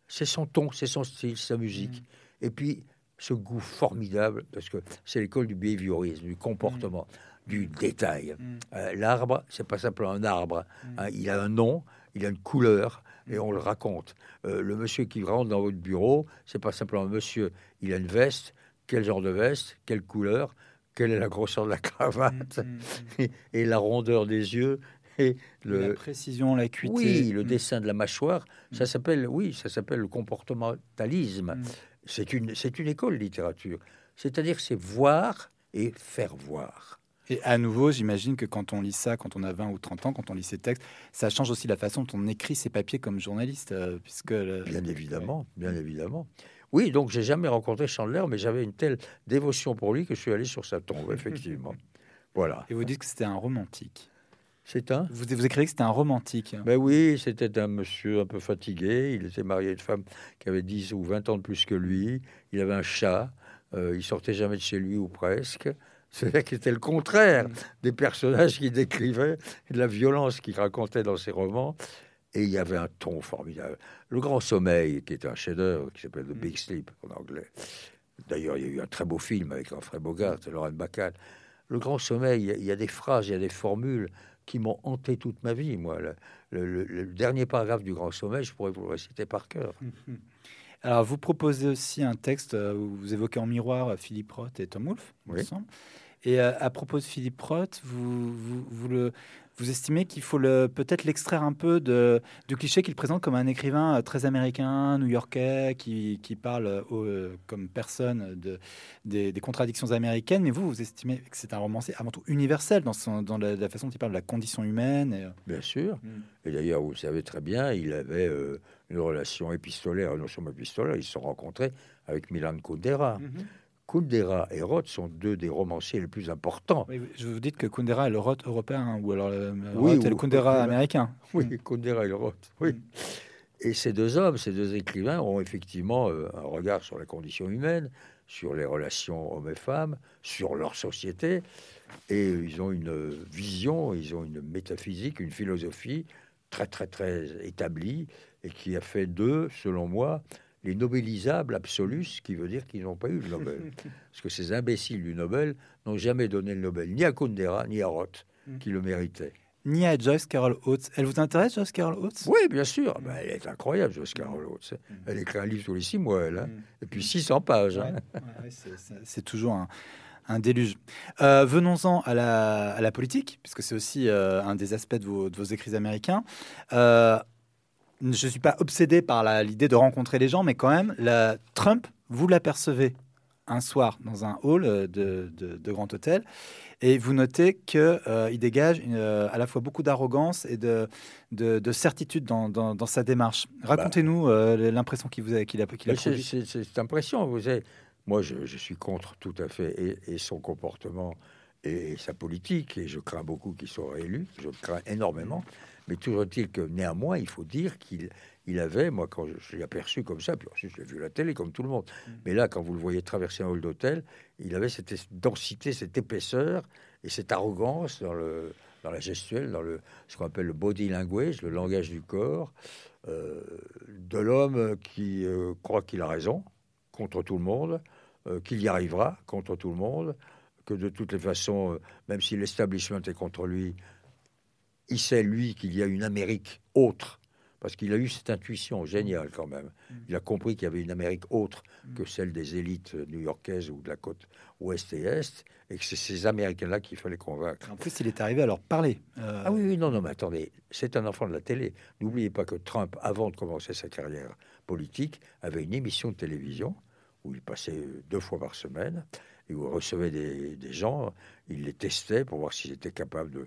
c'est son ton, c'est son style, sa musique. Et puis, ce goût formidable, parce que c'est l'école du behaviorisme, du comportement, du détail. Mm. Euh, L'arbre, c'est pas simplement un arbre. Mm. hein, il a un nom, il a une couleur, et on le raconte. Euh, le monsieur qui rentre dans votre bureau, c'est pas simplement un monsieur. Il a une veste. Quel genre de veste Quelle couleur Quelle est la grosseur de la cravate Mm, mm, mm. Et la rondeur des yeux et La le, précision, l'acuité. oui, le Mm. dessin de la mâchoire, ça Mm. s'appelle, oui, ça s'appelle le comportementalisme. Mm. C'est une, c'est une école littérature. C'est-à-dire, c'est voir et faire voir. Et à nouveau, j'imagine que quand on lit ça, quand on a 20 ou 30 ans, quand on lit ces textes, ça change aussi la façon dont on écrit ses papiers comme journaliste, euh, puisque le- Bien évidemment, bien évidemment. Oui, donc j'ai jamais rencontré Chandler, mais j'avais une telle dévotion pour lui que je suis allé sur sa tombe, effectivement. Voilà. Et vous dites que c'était un romantique. C'est un Vous, vous écrivez que c'était un romantique. Ben oui, c'était un monsieur un peu fatigué. Il était marié à une femme qui avait 10 ou 20 ans de plus que lui. Il avait un chat. Euh, il sortait jamais de chez lui ou presque. C'est qui était le contraire Mm. des personnages qu'il décrivait et de la violence qu'il racontait dans ses romans. Et il y avait un ton formidable. Le Grand Sommeil, qui est un chef-d'œuvre, qui s'appelle The Mm. Big Sleep en anglais. D'ailleurs, il y a eu un très beau film avec Alfred Bogart et Laurent Bacall. Le Grand Sommeil, il y a des phrases, il y a des formules qui m'ont hanté toute ma vie, moi. Le, le- le- le dernier paragraphe du Grand Sommeil, je pourrais vous le réciter par cœur. Alors, vous proposez aussi un texte euh, où vous évoquez en miroir euh, Philippe Roth et Tom Wolfe, Oui. semble. Et euh, à propos de Philippe Roth, vous, vous, vous le, vous estimez qu'il faut le, peut-être l'extraire un peu de, du cliché qu'il présente comme un écrivain euh, très américain, new-yorkais, qui, qui parle euh, au- euh, comme personne de, des, des contradictions américaines. Mais vous, vous estimez que c'est un romancier avant tout universel dans, son, dans la, la façon dont il parle de la condition humaine. Et, Bien sûr. Et d'ailleurs, vous le savez très bien, il avait euh, une relation épistolaire, non seulement épistolaire, ils se sont rencontrés avec Milan Kundera. Kundera et Roth sont deux des romanciers les plus importants. Oui, vous dites que Kundera est le Roth européen, hein, ou alors le, le Oui, Roth est le Kundera américain. Oui, Kundera et Roth. Oui. Mm. Et ces deux hommes, ces deux écrivains ont effectivement euh, un regard sur la condition humaine, sur les relations hommes et femmes, sur leur société. Et ils ont une vision, ils ont une métaphysique, une philosophie très, très, très établie et qui a fait d'eux, selon moi, les nobelisables absolus, ce qui veut dire qu'ils n'ont pas eu le Nobel. Parce que ces imbéciles du Nobel n'ont jamais donné le Nobel, ni à Kundera, ni à Roth, Mm. qui le méritaient. Ni à Joyce Carol Oates. Elle vous intéresse, Joyce Carol Oates? Oui, bien sûr. Ben, elle est incroyable, Joyce Carol Oates. Elle écrit un livre tous les six mois, elle. hein. Et puis 600 pages. hein. Ouais, ouais, ouais, c'est- toujours un, un déluge. Euh, Venons-en à la, à la politique, puisque c'est aussi euh, un des aspects de vos, de vos écrits américains. Euh, je ne suis pas obsédé par l'idée de rencontrer les gens, mais quand même, la, Trump, vous l'apercevez un soir dans un hall euh, de, de- de grand hôtel, et vous notez qu'il il dégage une, euh, à la fois beaucoup d'arrogance et de, de, de certitude dans, dans- dans sa démarche. Racontez-nous euh, l'impression qu'il a, qu'il a, qu'il a Mais c'est- cette impression. Vous savez, moi, je, je suis contre tout à fait et, et son comportement et, sa politique, et je crains beaucoup qu'il soit réélu. Je crains énormément. Mais toujours est-il que néanmoins, il faut dire qu'il il avait, moi, quand je, je l'ai aperçu comme ça, puis ensuite je l'ai vu à la télé comme tout le monde. Mais là, quand vous le voyez traverser un hall d'hôtel, il avait cette densité, cette épaisseur et cette arrogance dans le dans la gestuelle, dans le ce qu'on appelle le body language, le langage du corps, euh, de l'homme qui euh, croit qu'il a raison contre tout le monde, euh, qu'il y arrivera contre tout le monde, que de toutes les façons, même si l'establishment est contre lui, il sait lui qu'il y a une Amérique autre, parce qu'il a eu cette intuition géniale quand même. Il a compris qu'il y avait une Amérique autre que celle des élites new-yorkaises ou de la côte ouest et est, et que c'est ces Américains-là qu'il fallait convaincre. En plus, il est arrivé à leur parler. Euh, ah oui, oui, non, non, mais attendez, c'est un enfant de la télé. N'oubliez pas que Trump, avant de commencer sa carrière politique, avait une émission de télévision où il passait deux fois par semaine et où il recevait des, des gens, il les testait pour voir s'ils étaient capables de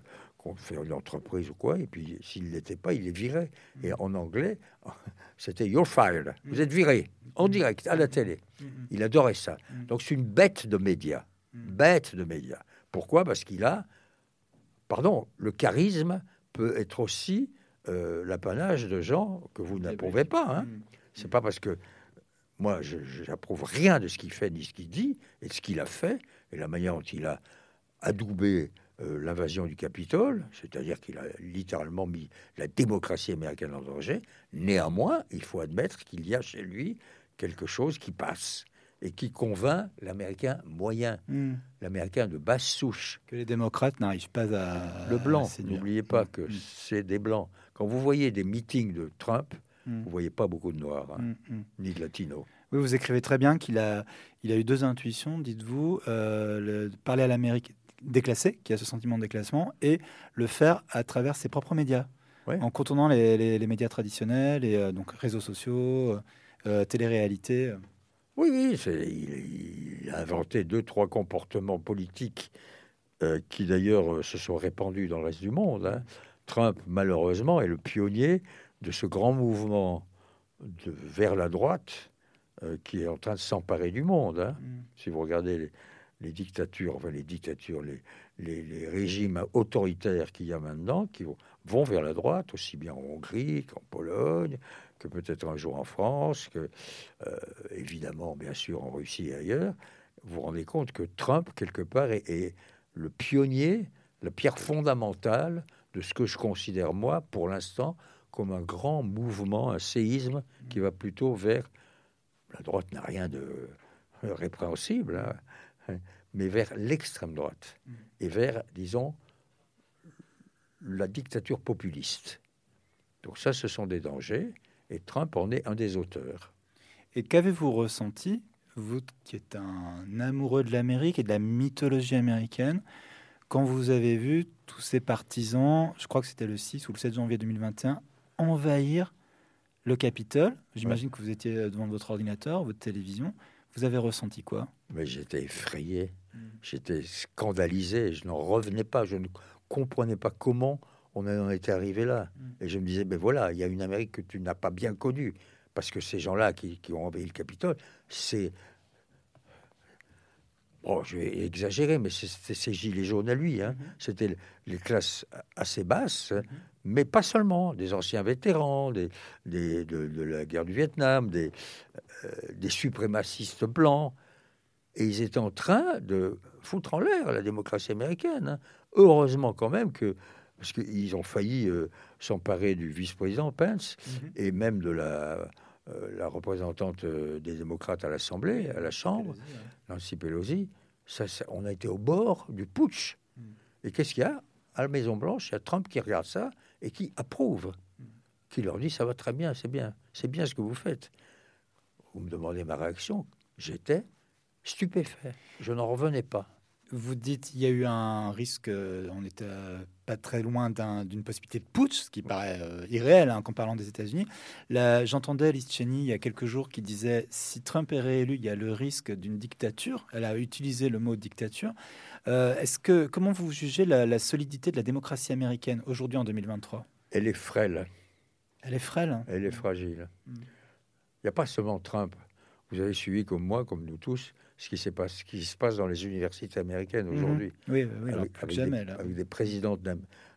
faire une entreprise ou quoi, et puis s'il ne l'était pas, il les virait. Et mm. en anglais, c'était You're fired, vous êtes viré, en mm. direct, à la télé. Mm, il adorait ça. Donc c'est une bête de médias, bête de médias. Pourquoi? Parce qu'il a, pardon, le charisme peut être aussi euh, l'apanage de gens que vous n'approuvez pas. Hein. C'est pas parce que moi, je n'approuve rien de ce qu'il fait ni ce qu'il dit, et de ce qu'il a fait, et la manière dont il a adoubé l'invasion du Capitole, c'est-à-dire qu'il a littéralement mis la démocratie américaine en danger. Néanmoins, il faut admettre qu'il y a chez lui quelque chose qui passe et qui convainc l'Américain moyen, hmm. l'Américain de basse souche. Que les démocrates n'arrivent pas à... Le blanc, n'oubliez pas que hmm. c'est des blancs. Quand vous voyez des meetings de Trump, hmm. vous voyez pas beaucoup de noirs, hein, ni de latinos. Oui, vous écrivez très bien qu'il a, il a eu deux intuitions, dites-vous, euh, parler à l'Amérique déclassé, qui a ce sentiment de déclassement, et le faire à travers ses propres médias, en contournant les, médias traditionnels, et euh, donc réseaux sociaux, euh, euh, télé-réalité. Oui, oui, il, a inventé deux, trois comportements politiques qui d'ailleurs se sont répandus dans le reste du monde. Hein. Trump, malheureusement, est le pionnier de ce grand mouvement de, vers la droite qui est en train de s'emparer du monde. Hein. Mm. Si vous regardez les, les dictatures, enfin les dictatures, les, régimes autoritaires qu'il y a maintenant, qui vont, vers la droite, aussi bien en Hongrie qu'en Pologne, que peut-être un jour en France, que euh, évidemment, bien sûr, en Russie et ailleurs, vous vous rendez compte que Trump, quelque part, est, le pionnier, la pierre fondamentale de ce que je considère, moi, pour l'instant, comme un grand mouvement, un séisme qui va plutôt vers... La droite n'a rien de répréhensible. Hein mais vers l'extrême droite et vers, disons, la dictature populiste. Donc ça, ce sont des dangers, et Trump en est un des auteurs. Et qu'avez-vous ressenti, vous qui êtes un amoureux de l'Amérique et de la mythologie américaine, quand vous avez vu tous ces partisans, je crois que c'était le 6 ou le 7 janvier 2021, envahir le Capitole? J'imagine que vous étiez devant votre ordinateur, votre télévision. Vous avez ressenti quoi? Mais j'étais effrayé, hmm. j'étais scandalisé, je n'en revenais pas, je ne comprenais pas comment on en était arrivé là. Hmm. Et je me disais, ben voilà, il y a une Amérique que tu n'as pas bien connue, parce que ces gens-là qui, ont envahi le Capitole, c'est... Bon, je vais exagérer, mais c'était ces gilets jaunes à lui. Hein. Hmm. C'était les classes assez basses, mais pas seulement, des anciens vétérans, des, de, la guerre du Vietnam, des, euh, des suprémacistes blancs. Et ils étaient en train de foutre en l'air la démocratie américaine. Hein. Heureusement quand même que, parce qu'ils ont failli euh, s'emparer du vice-président Pence mhm. et même de la, la représentante des démocrates à l'Assemblée, à la Chambre, Nancy Pelosi. Ça, on a été au bord du putsch. Mhm. Et qu'est-ce qu'il y a? À la Maison-Blanche, il y a Trump qui regarde ça et qui approuve, qui leur dit ça va très bien, c'est bien, c'est bien ce que vous faites. Vous me demandez ma réaction, j'étais stupéfait, je n'en revenais pas. Vous dites il y a eu un risque, euh, on n'était pas très loin d'une possibilité de putsch, ce qui paraît euh, irréel hein, en parlant des États-Unis. J'entendais Liz Cheney il y a quelques jours qui disait si Trump est réélu, il y a le risque d'une dictature. Elle a utilisé le mot dictature. Euh, est-ce que comment vous jugez la, solidité de la démocratie américaine aujourd'hui en 2023 Elle est frêle. Elle est frêle. Hein. Elle est fragile. Mm. Il n'y a pas seulement Trump. Vous avez suivi comme moi, comme nous tous, ce qui, passe, ce qui se passe dans les universités américaines mm-hmm. aujourd'hui. Oui, oui, avec, jamais, des, avec des présidentes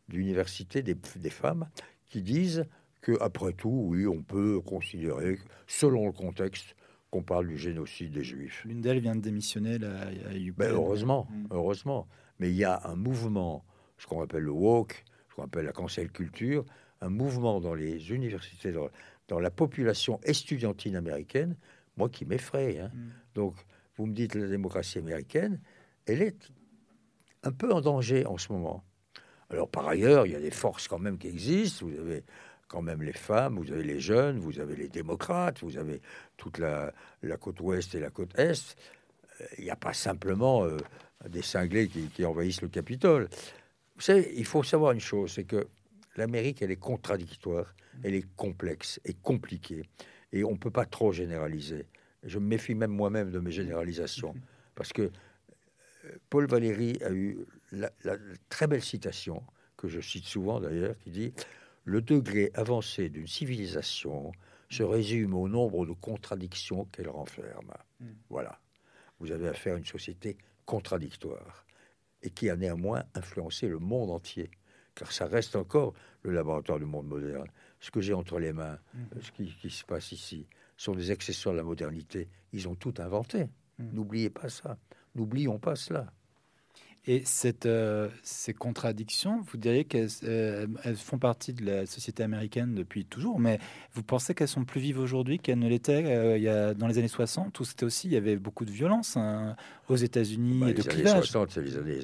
d'université, des, des, femmes, qui disent que après tout, oui, on peut considérer, selon le contexte, qu'on parle du génocide des Juifs. L'une d'elles vient de démissionner là, ben, heureusement, mm. heureusement. Mais il y a un mouvement, ce qu'on appelle le woke, ce qu'on appelle la cancel culture, un mouvement dans les universités, dans, la population estudiantine américaine, moi qui m'effraie. Hein. Mm. Donc, vous me dites la démocratie américaine, elle est un peu en danger en ce moment. Alors, par ailleurs, il y a des forces quand même qui existent. Vous avez quand même les femmes, vous avez les jeunes, vous avez les démocrates, vous avez toute la, côte ouest et la côte est. Il n'y a pas simplement euh, des cinglés qui, qui envahissent le Capitole. Vous savez, il faut savoir une chose, c'est que l'Amérique, elle est contradictoire, elle est complexe et compliquée. Et on ne peut pas trop généraliser. Je me méfie même moi-même de mes généralisations. Parce que euh, Paul Valéry a eu la, la très belle citation, que je cite souvent d'ailleurs, qui dit Le degré avancé d'une civilisation se résume au nombre de contradictions qu'elle renferme. Mm. Voilà. Vous avez affaire à une société contradictoire et qui a néanmoins influencé le monde entier, car ça reste encore le laboratoire du monde moderne. Ce que j'ai entre les mains, ce qui, qui se passe ici, sont des accessoires de la modernité. Ils ont tout inventé. Mhm. N'oubliez pas ça. N'oublions pas cela. Et cette, euh, ces contradictions, vous diriez qu'elles euh, font partie de la société américaine depuis toujours, mais vous pensez qu'elles sont plus vives aujourd'hui qu'elles ne l'étaient euh, il y a, dans les années 60 où c'était aussi, il y avait beaucoup de violence hein, aux États-Unis Bah, et de les années clivage? 60, c'est les années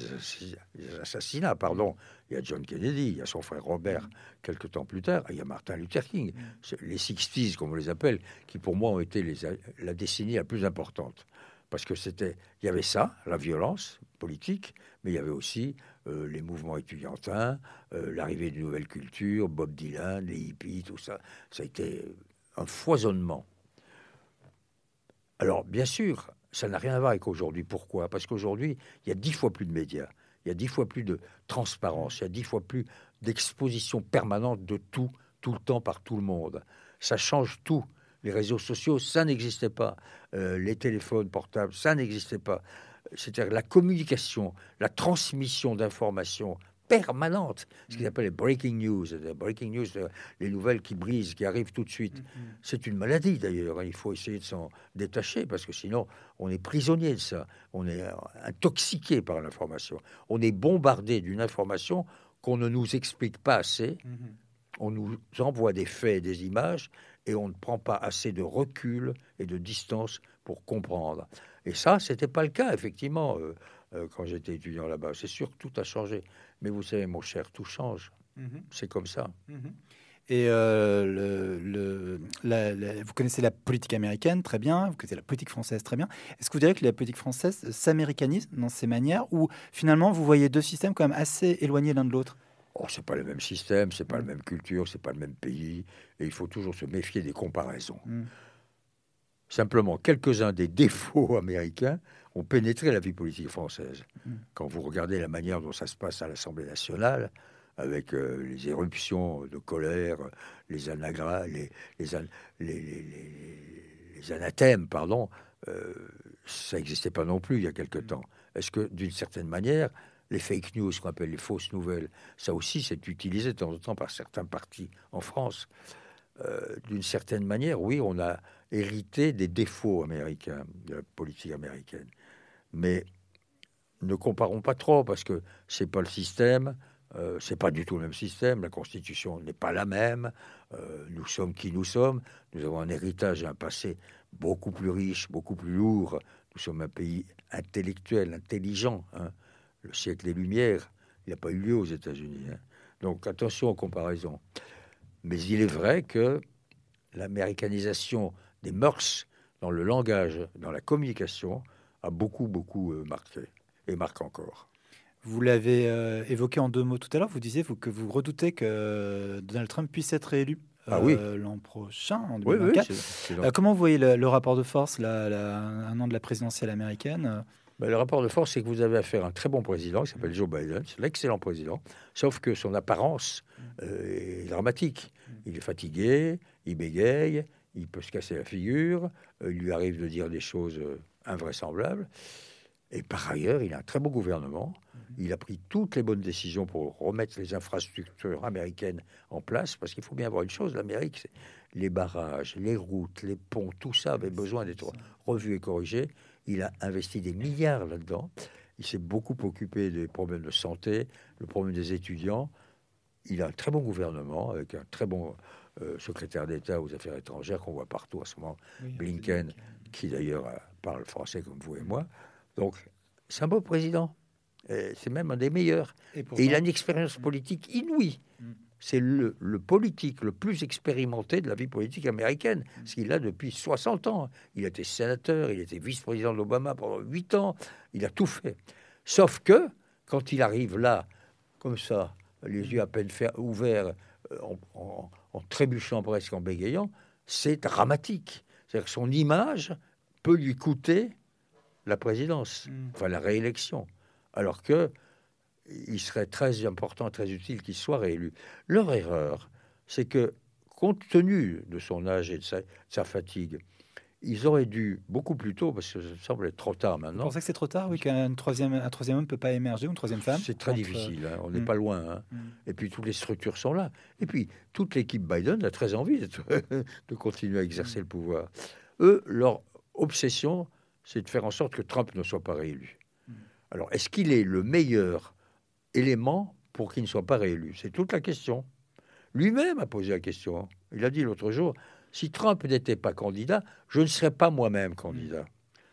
des assassinats, pardon. Il y a John Kennedy, il y a son frère Robert, quelques temps plus tard, il y a Martin Luther King. C'est Les 60s, comme on les appelle, qui pour moi ont été les, la décennie la plus importante. Parce que c'était, il y avait ça, la violence politique, mais il y avait aussi euh, les mouvements étudiantins, euh, l'arrivée d'une nouvelle culture, Bob Dylan, les hippies, tout ça. Ça a été un foisonnement. Alors, bien sûr, ça n'a rien à voir avec aujourd'hui. Pourquoi? Parce qu'aujourd'hui, il y a dix fois plus de médias, il y a dix fois plus de transparence, il y a dix fois plus d'exposition permanente de tout, tout le temps, par tout le monde. Ça change tout. Les réseaux sociaux, ça n'existait pas. Euh, les téléphones portables, ça n'existait pas. C'est-à-dire la communication, la transmission d'informations permanente, ce qu'ils appellent les breaking news. Les breaking news, c'est les nouvelles qui brisent, qui arrivent tout de suite. C'est une maladie d'ailleurs. hein. Il faut essayer de s'en détacher parce que sinon, on est prisonnier de ça. On est euh, intoxiqué par l'information. On est bombardé d'une information qu'on ne nous explique pas assez. On nous envoie des faits des images et on ne prend pas assez de recul et de distance pour comprendre. Et ça, c'était pas le cas, effectivement, euh, euh, quand j'étais étudiant là-bas. C'est sûr que tout a changé. Mais vous savez, mon cher, tout change. Mhm. C'est comme ça. Mhm. Et euh, le, le- la- la- vous connaissez la politique américaine très bien, vous connaissez la politique française très bien. Est-ce que vous diriez que la politique française s'américanise dans ses manières ou finalement vous voyez deux systèmes quand même assez éloignés l'un de l'autre? Oh, c'est pas le même système, c'est pas la même culture, c'est pas le même pays, et il faut toujours se méfier des comparaisons. Mm. Simplement, quelques-uns des défauts américains ont pénétré la vie politique française. Mm. Quand vous regardez la manière dont ça se passe à l'Assemblée nationale, avec euh, les éruptions de colère, les anagra, les, les, an- les- les- les- les anathèmes, pardon, euh, ça n'existait pas non plus il y a quelque temps. Est-ce que, d'une certaine manière, les fake news, qu'on appelle les fausses nouvelles, ça aussi, c'est utilisé de temps en temps par certains partis en France. Euh, d'une certaine manière, oui, on a hérité des défauts américains, de la politique américaine. Mais ne comparons pas trop, parce que c'est pas le système, euh, c'est pas du tout le même système, la Constitution n'est pas la même, euh, nous sommes qui nous sommes, nous avons un héritage et un passé beaucoup plus riche, beaucoup plus lourd, nous sommes un pays intellectuel, intelligent. hein. Le siècle des Lumières, il n'a pas eu lieu aux États-Unis. hein. Donc attention aux comparaisons. Mais il est vrai que l'américanisation des mœurs dans le langage, dans la communication, a beaucoup, beaucoup euh, marqué et marque encore. Vous l'avez euh, évoqué en deux mots tout à l'heure, vous disiez vous, que vous redoutez que Donald Trump puisse être réélu Ah euh, l'an prochain, en Oui, oui, 2024. c'est- c'est dans- Euh, comment vous voyez le, le rapport de force, là, un an de la présidentielle américaine Ben, le rapport de force, c'est que vous avez affaire à un très bon président qui s'appelle Joe Biden. C'est l'excellent président, sauf que son apparence euh, est dramatique. Il est fatigué, il bégaye, il peut se casser la figure, euh, il lui arrive de dire des choses euh, invraisemblables. Et par ailleurs, il a un très beau gouvernement. Il a pris toutes les bonnes décisions pour remettre les infrastructures américaines en place, parce qu'il faut bien voir une chose, l'Amérique, les barrages, les routes, les ponts, tout ça avait besoin d'être revu et corrigé. Il a investi des milliards là-dedans. Il s'est beaucoup occupé des problèmes de santé, le problème des étudiants. Il a un très bon gouvernement, avec un très bon euh, secrétaire d'État aux affaires étrangères qu'on voit partout à ce moment, Blinken, qui d'ailleurs euh, parle français comme vous et moi. Donc, c'est un beau président. C'est même un des meilleurs. Et Et il a une expérience politique inouïe. Mm. C'est le, le politique le plus expérimenté de la vie politique américaine, ce qu'il a depuis 60 ans. Il a été sénateur, il était vice-président d'Obama pendant 8 ans, il a tout fait. Sauf que, quand il arrive là, comme ça, les yeux à peine ouverts, euh, en, en- en trébuchant presque, en bégayant, c'est dramatique. C'est-à-dire que son image peut lui coûter la présidence, Mm. enfin la réélection, alors que il serait très important, très utile qu'il soit réélu. Leur erreur, c'est que, compte tenu de son âge et de sa, de sa fatigue, ils auraient dû beaucoup plus tôt, parce que ça me semble être trop tard Vous maintenant. pensez que c'est trop tard, oui, qu'un troisième, un troisième homme ne peut pas émerger ou une troisième femme C'est très entre- difficile, hein, on n'est Mm. pas loin. hein. Mm. Et puis toutes les structures sont là. Et puis toute l'équipe Biden a très envie de continuer à exercer le pouvoir. Eux, leur obsession, c'est de faire en sorte que Trump ne soit pas réélu. Alors, est-ce qu'il est le meilleur élément pour qu'il ne soit pas réélu C'est toute la question. Lui-même a posé la question. Il a dit l'autre jour, si Trump n'était pas candidat, je ne serais pas moi-même candidat.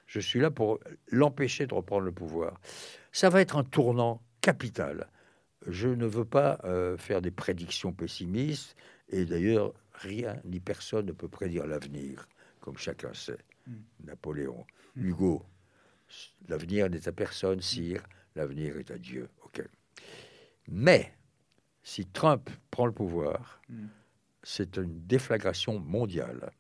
Je suis là pour l'empêcher de reprendre le pouvoir. Ça va être un tournant capital. Je ne veux pas euh, faire des prédictions pessimistes, et d'ailleurs, rien ni personne ne peut prédire l'avenir, comme chacun sait. Mm. Napoléon, Hugo, l'avenir n'est à personne, sire, l'avenir est à Dieu. Mais, si Trump prend le pouvoir, Mm. c'est une déflagration mondiale.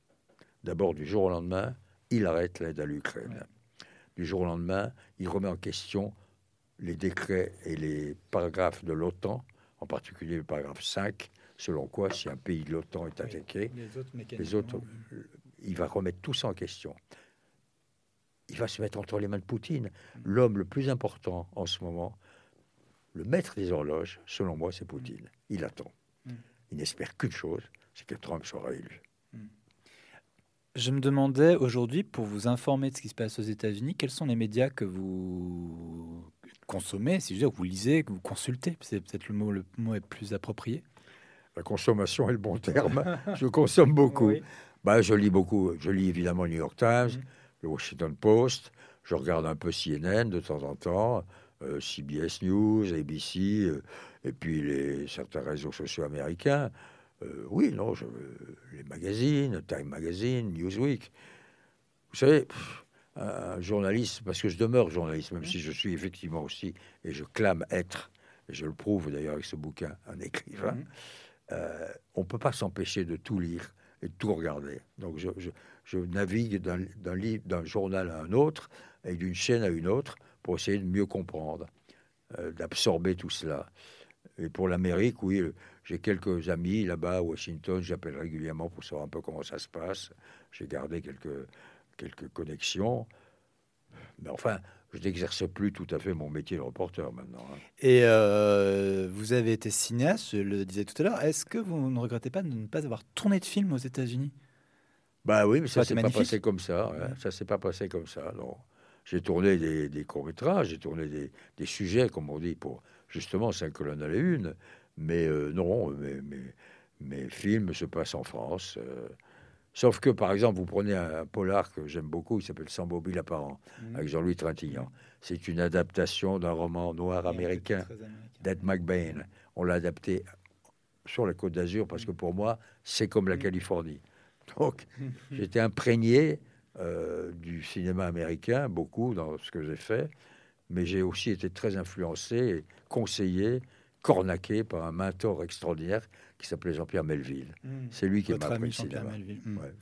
D'abord, du jour au lendemain, il arrête l'aide à l'Ukraine. Ouais. Du jour au lendemain, il remet en question les décrets et les paragraphes de l'OTAN, en particulier le paragraphe 5, selon quoi, si un pays de l'OTAN est attaqué, Les autres, les autres, il va remettre tout ça en question. Il va se mettre entre les mains de Poutine. L'homme le plus important en ce moment, le maître des horloges, selon moi, c'est Poutine. Il attend. Mm. Il n'espère qu'une chose, c'est que Trump soit élu. Je me demandais aujourd'hui, pour vous informer de ce qui se passe aux États-Unis, quels sont les médias que vous consommez, si je veux dire, que vous lisez, que vous consultez C'est peut-être le mot, le mot est plus approprié. La consommation est le bon terme. je consomme beaucoup. Oui. Bah, je lis beaucoup. Je lis évidemment le New York Times, le Washington Post. Je regarde un peu CNN de temps en temps, euh, CBS News, ABC, euh, et puis les, certains réseaux sociaux américains. Euh, oui, non, je, les magazines, Time Magazine, Newsweek. Vous savez, pff, un, journaliste, parce que je demeure journaliste, même si je suis effectivement aussi, et je clame être, et je le prouve d'ailleurs avec ce bouquin, un écrivain, on ne peut pas s'empêcher de tout lire et de tout regarder. Donc je, je- je navigue d'un journal à un autre et d'une chaîne à une autre pour essayer de mieux comprendre, euh, d'absorber tout cela. Et pour l'Amérique, oui, euh, j'ai quelques amis là-bas à Washington, j'appelle régulièrement pour savoir un peu comment ça se passe. J'ai gardé quelques, quelques connexions. Mais enfin, je n'exerce plus tout à fait mon métier de reporter maintenant. hein. Et euh, vous avez été cinéaste, je le disais tout à l'heure. Est-ce que vous ne regrettez pas de ne pas avoir tourné de film aux États-Unis? Bah oui, mais Ça ça s'est pas passé comme ça. ouais. Ouais. Ça s'est pas passé comme ça. Non. J'ai tourné des, des courts-métrages, j'ai tourné des, des sujets, comme on dit, pour justement cinq colonnes à la une. Mais euh, non, mes, mes- mes films se passent en France. euh. sauf que, par exemple, vous prenez un, un polar que j'aime beaucoup, il s'appelle Sans mobile apparent, avec Jean-Louis Trintignant. C'est une adaptation d'un roman noir américain d'Ed McBain. On l'a adapté sur la Côte d'Azur parce que pour moi, c'est comme la. Californie. Donc, j'étais imprégné euh, du cinéma américain, beaucoup dans ce que j'ai fait, mais j'ai aussi été très influencé, et conseillé, cornaqué par un mentor extraordinaire qui s'appelait Jean-Pierre Melville. C'est lui qui m'a appris le cinéma. Mm. Ouais.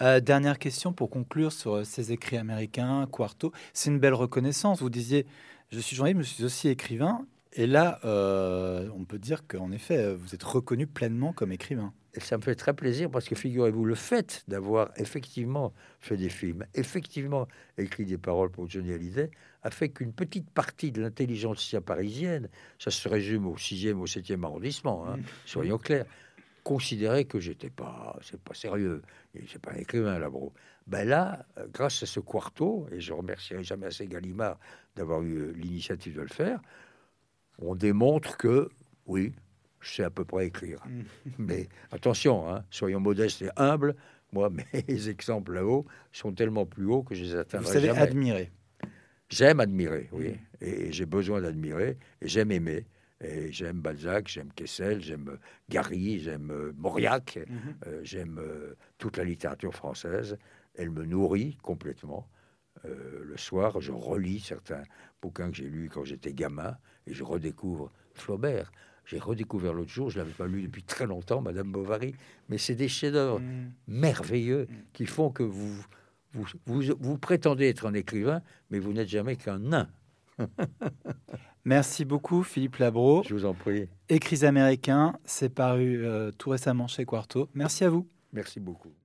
Euh, dernière question pour conclure sur euh, ces écrits américains, Quarto. C'est une belle reconnaissance. Vous disiez, je suis journaliste, mais je suis aussi écrivain. Et là, euh, on peut dire qu'en effet, vous êtes reconnu pleinement comme écrivain. Et ça me fait très plaisir parce que figurez-vous, le fait d'avoir effectivement fait des films, effectivement écrit des paroles pour Johnny Hallyday, a fait qu'une petite partie de l'intelligentsia parisienne, ça se résume au 6e, au 7e arrondissement, hein, soyons clairs, considérait que j'étais pas, c'est pas sérieux, c'est pas un écrivain là, bro. Ben là, euh, grâce à ce quarto, et je remercierai jamais assez Gallimard d'avoir eu euh, l'initiative de le faire, on démontre que, oui, je sais à peu près écrire. Mais attention, hein, soyons modestes et humbles. Moi, mes exemples là-haut sont tellement plus hauts que je les Vous atteindrai savez jamais. admirer. J'aime admirer, oui, et j'ai besoin d'admirer, et j'aime aimer. Et j'aime Balzac, j'aime Kessel, j'aime Gary, j'aime euh, Mauriac, Mhm. euh, j'aime euh, toute la littérature française. Elle me nourrit complètement. Euh, le soir, je relis certains bouquins que j'ai lus quand j'étais gamin et je redécouvre Flaubert. J'ai redécouvert l'autre jour, je ne l'avais pas lu depuis très longtemps, Madame Bovary, mais c'est des chefs-d'œuvre Mhm. merveilleux qui font que vous, vous, vous, vous prétendez être un écrivain, mais vous n'êtes jamais qu'un nain. Merci beaucoup, Philippe Labro. Je vous en prie. Écrits américains, c'est paru euh, tout récemment chez Quarto. Merci à vous. Merci beaucoup.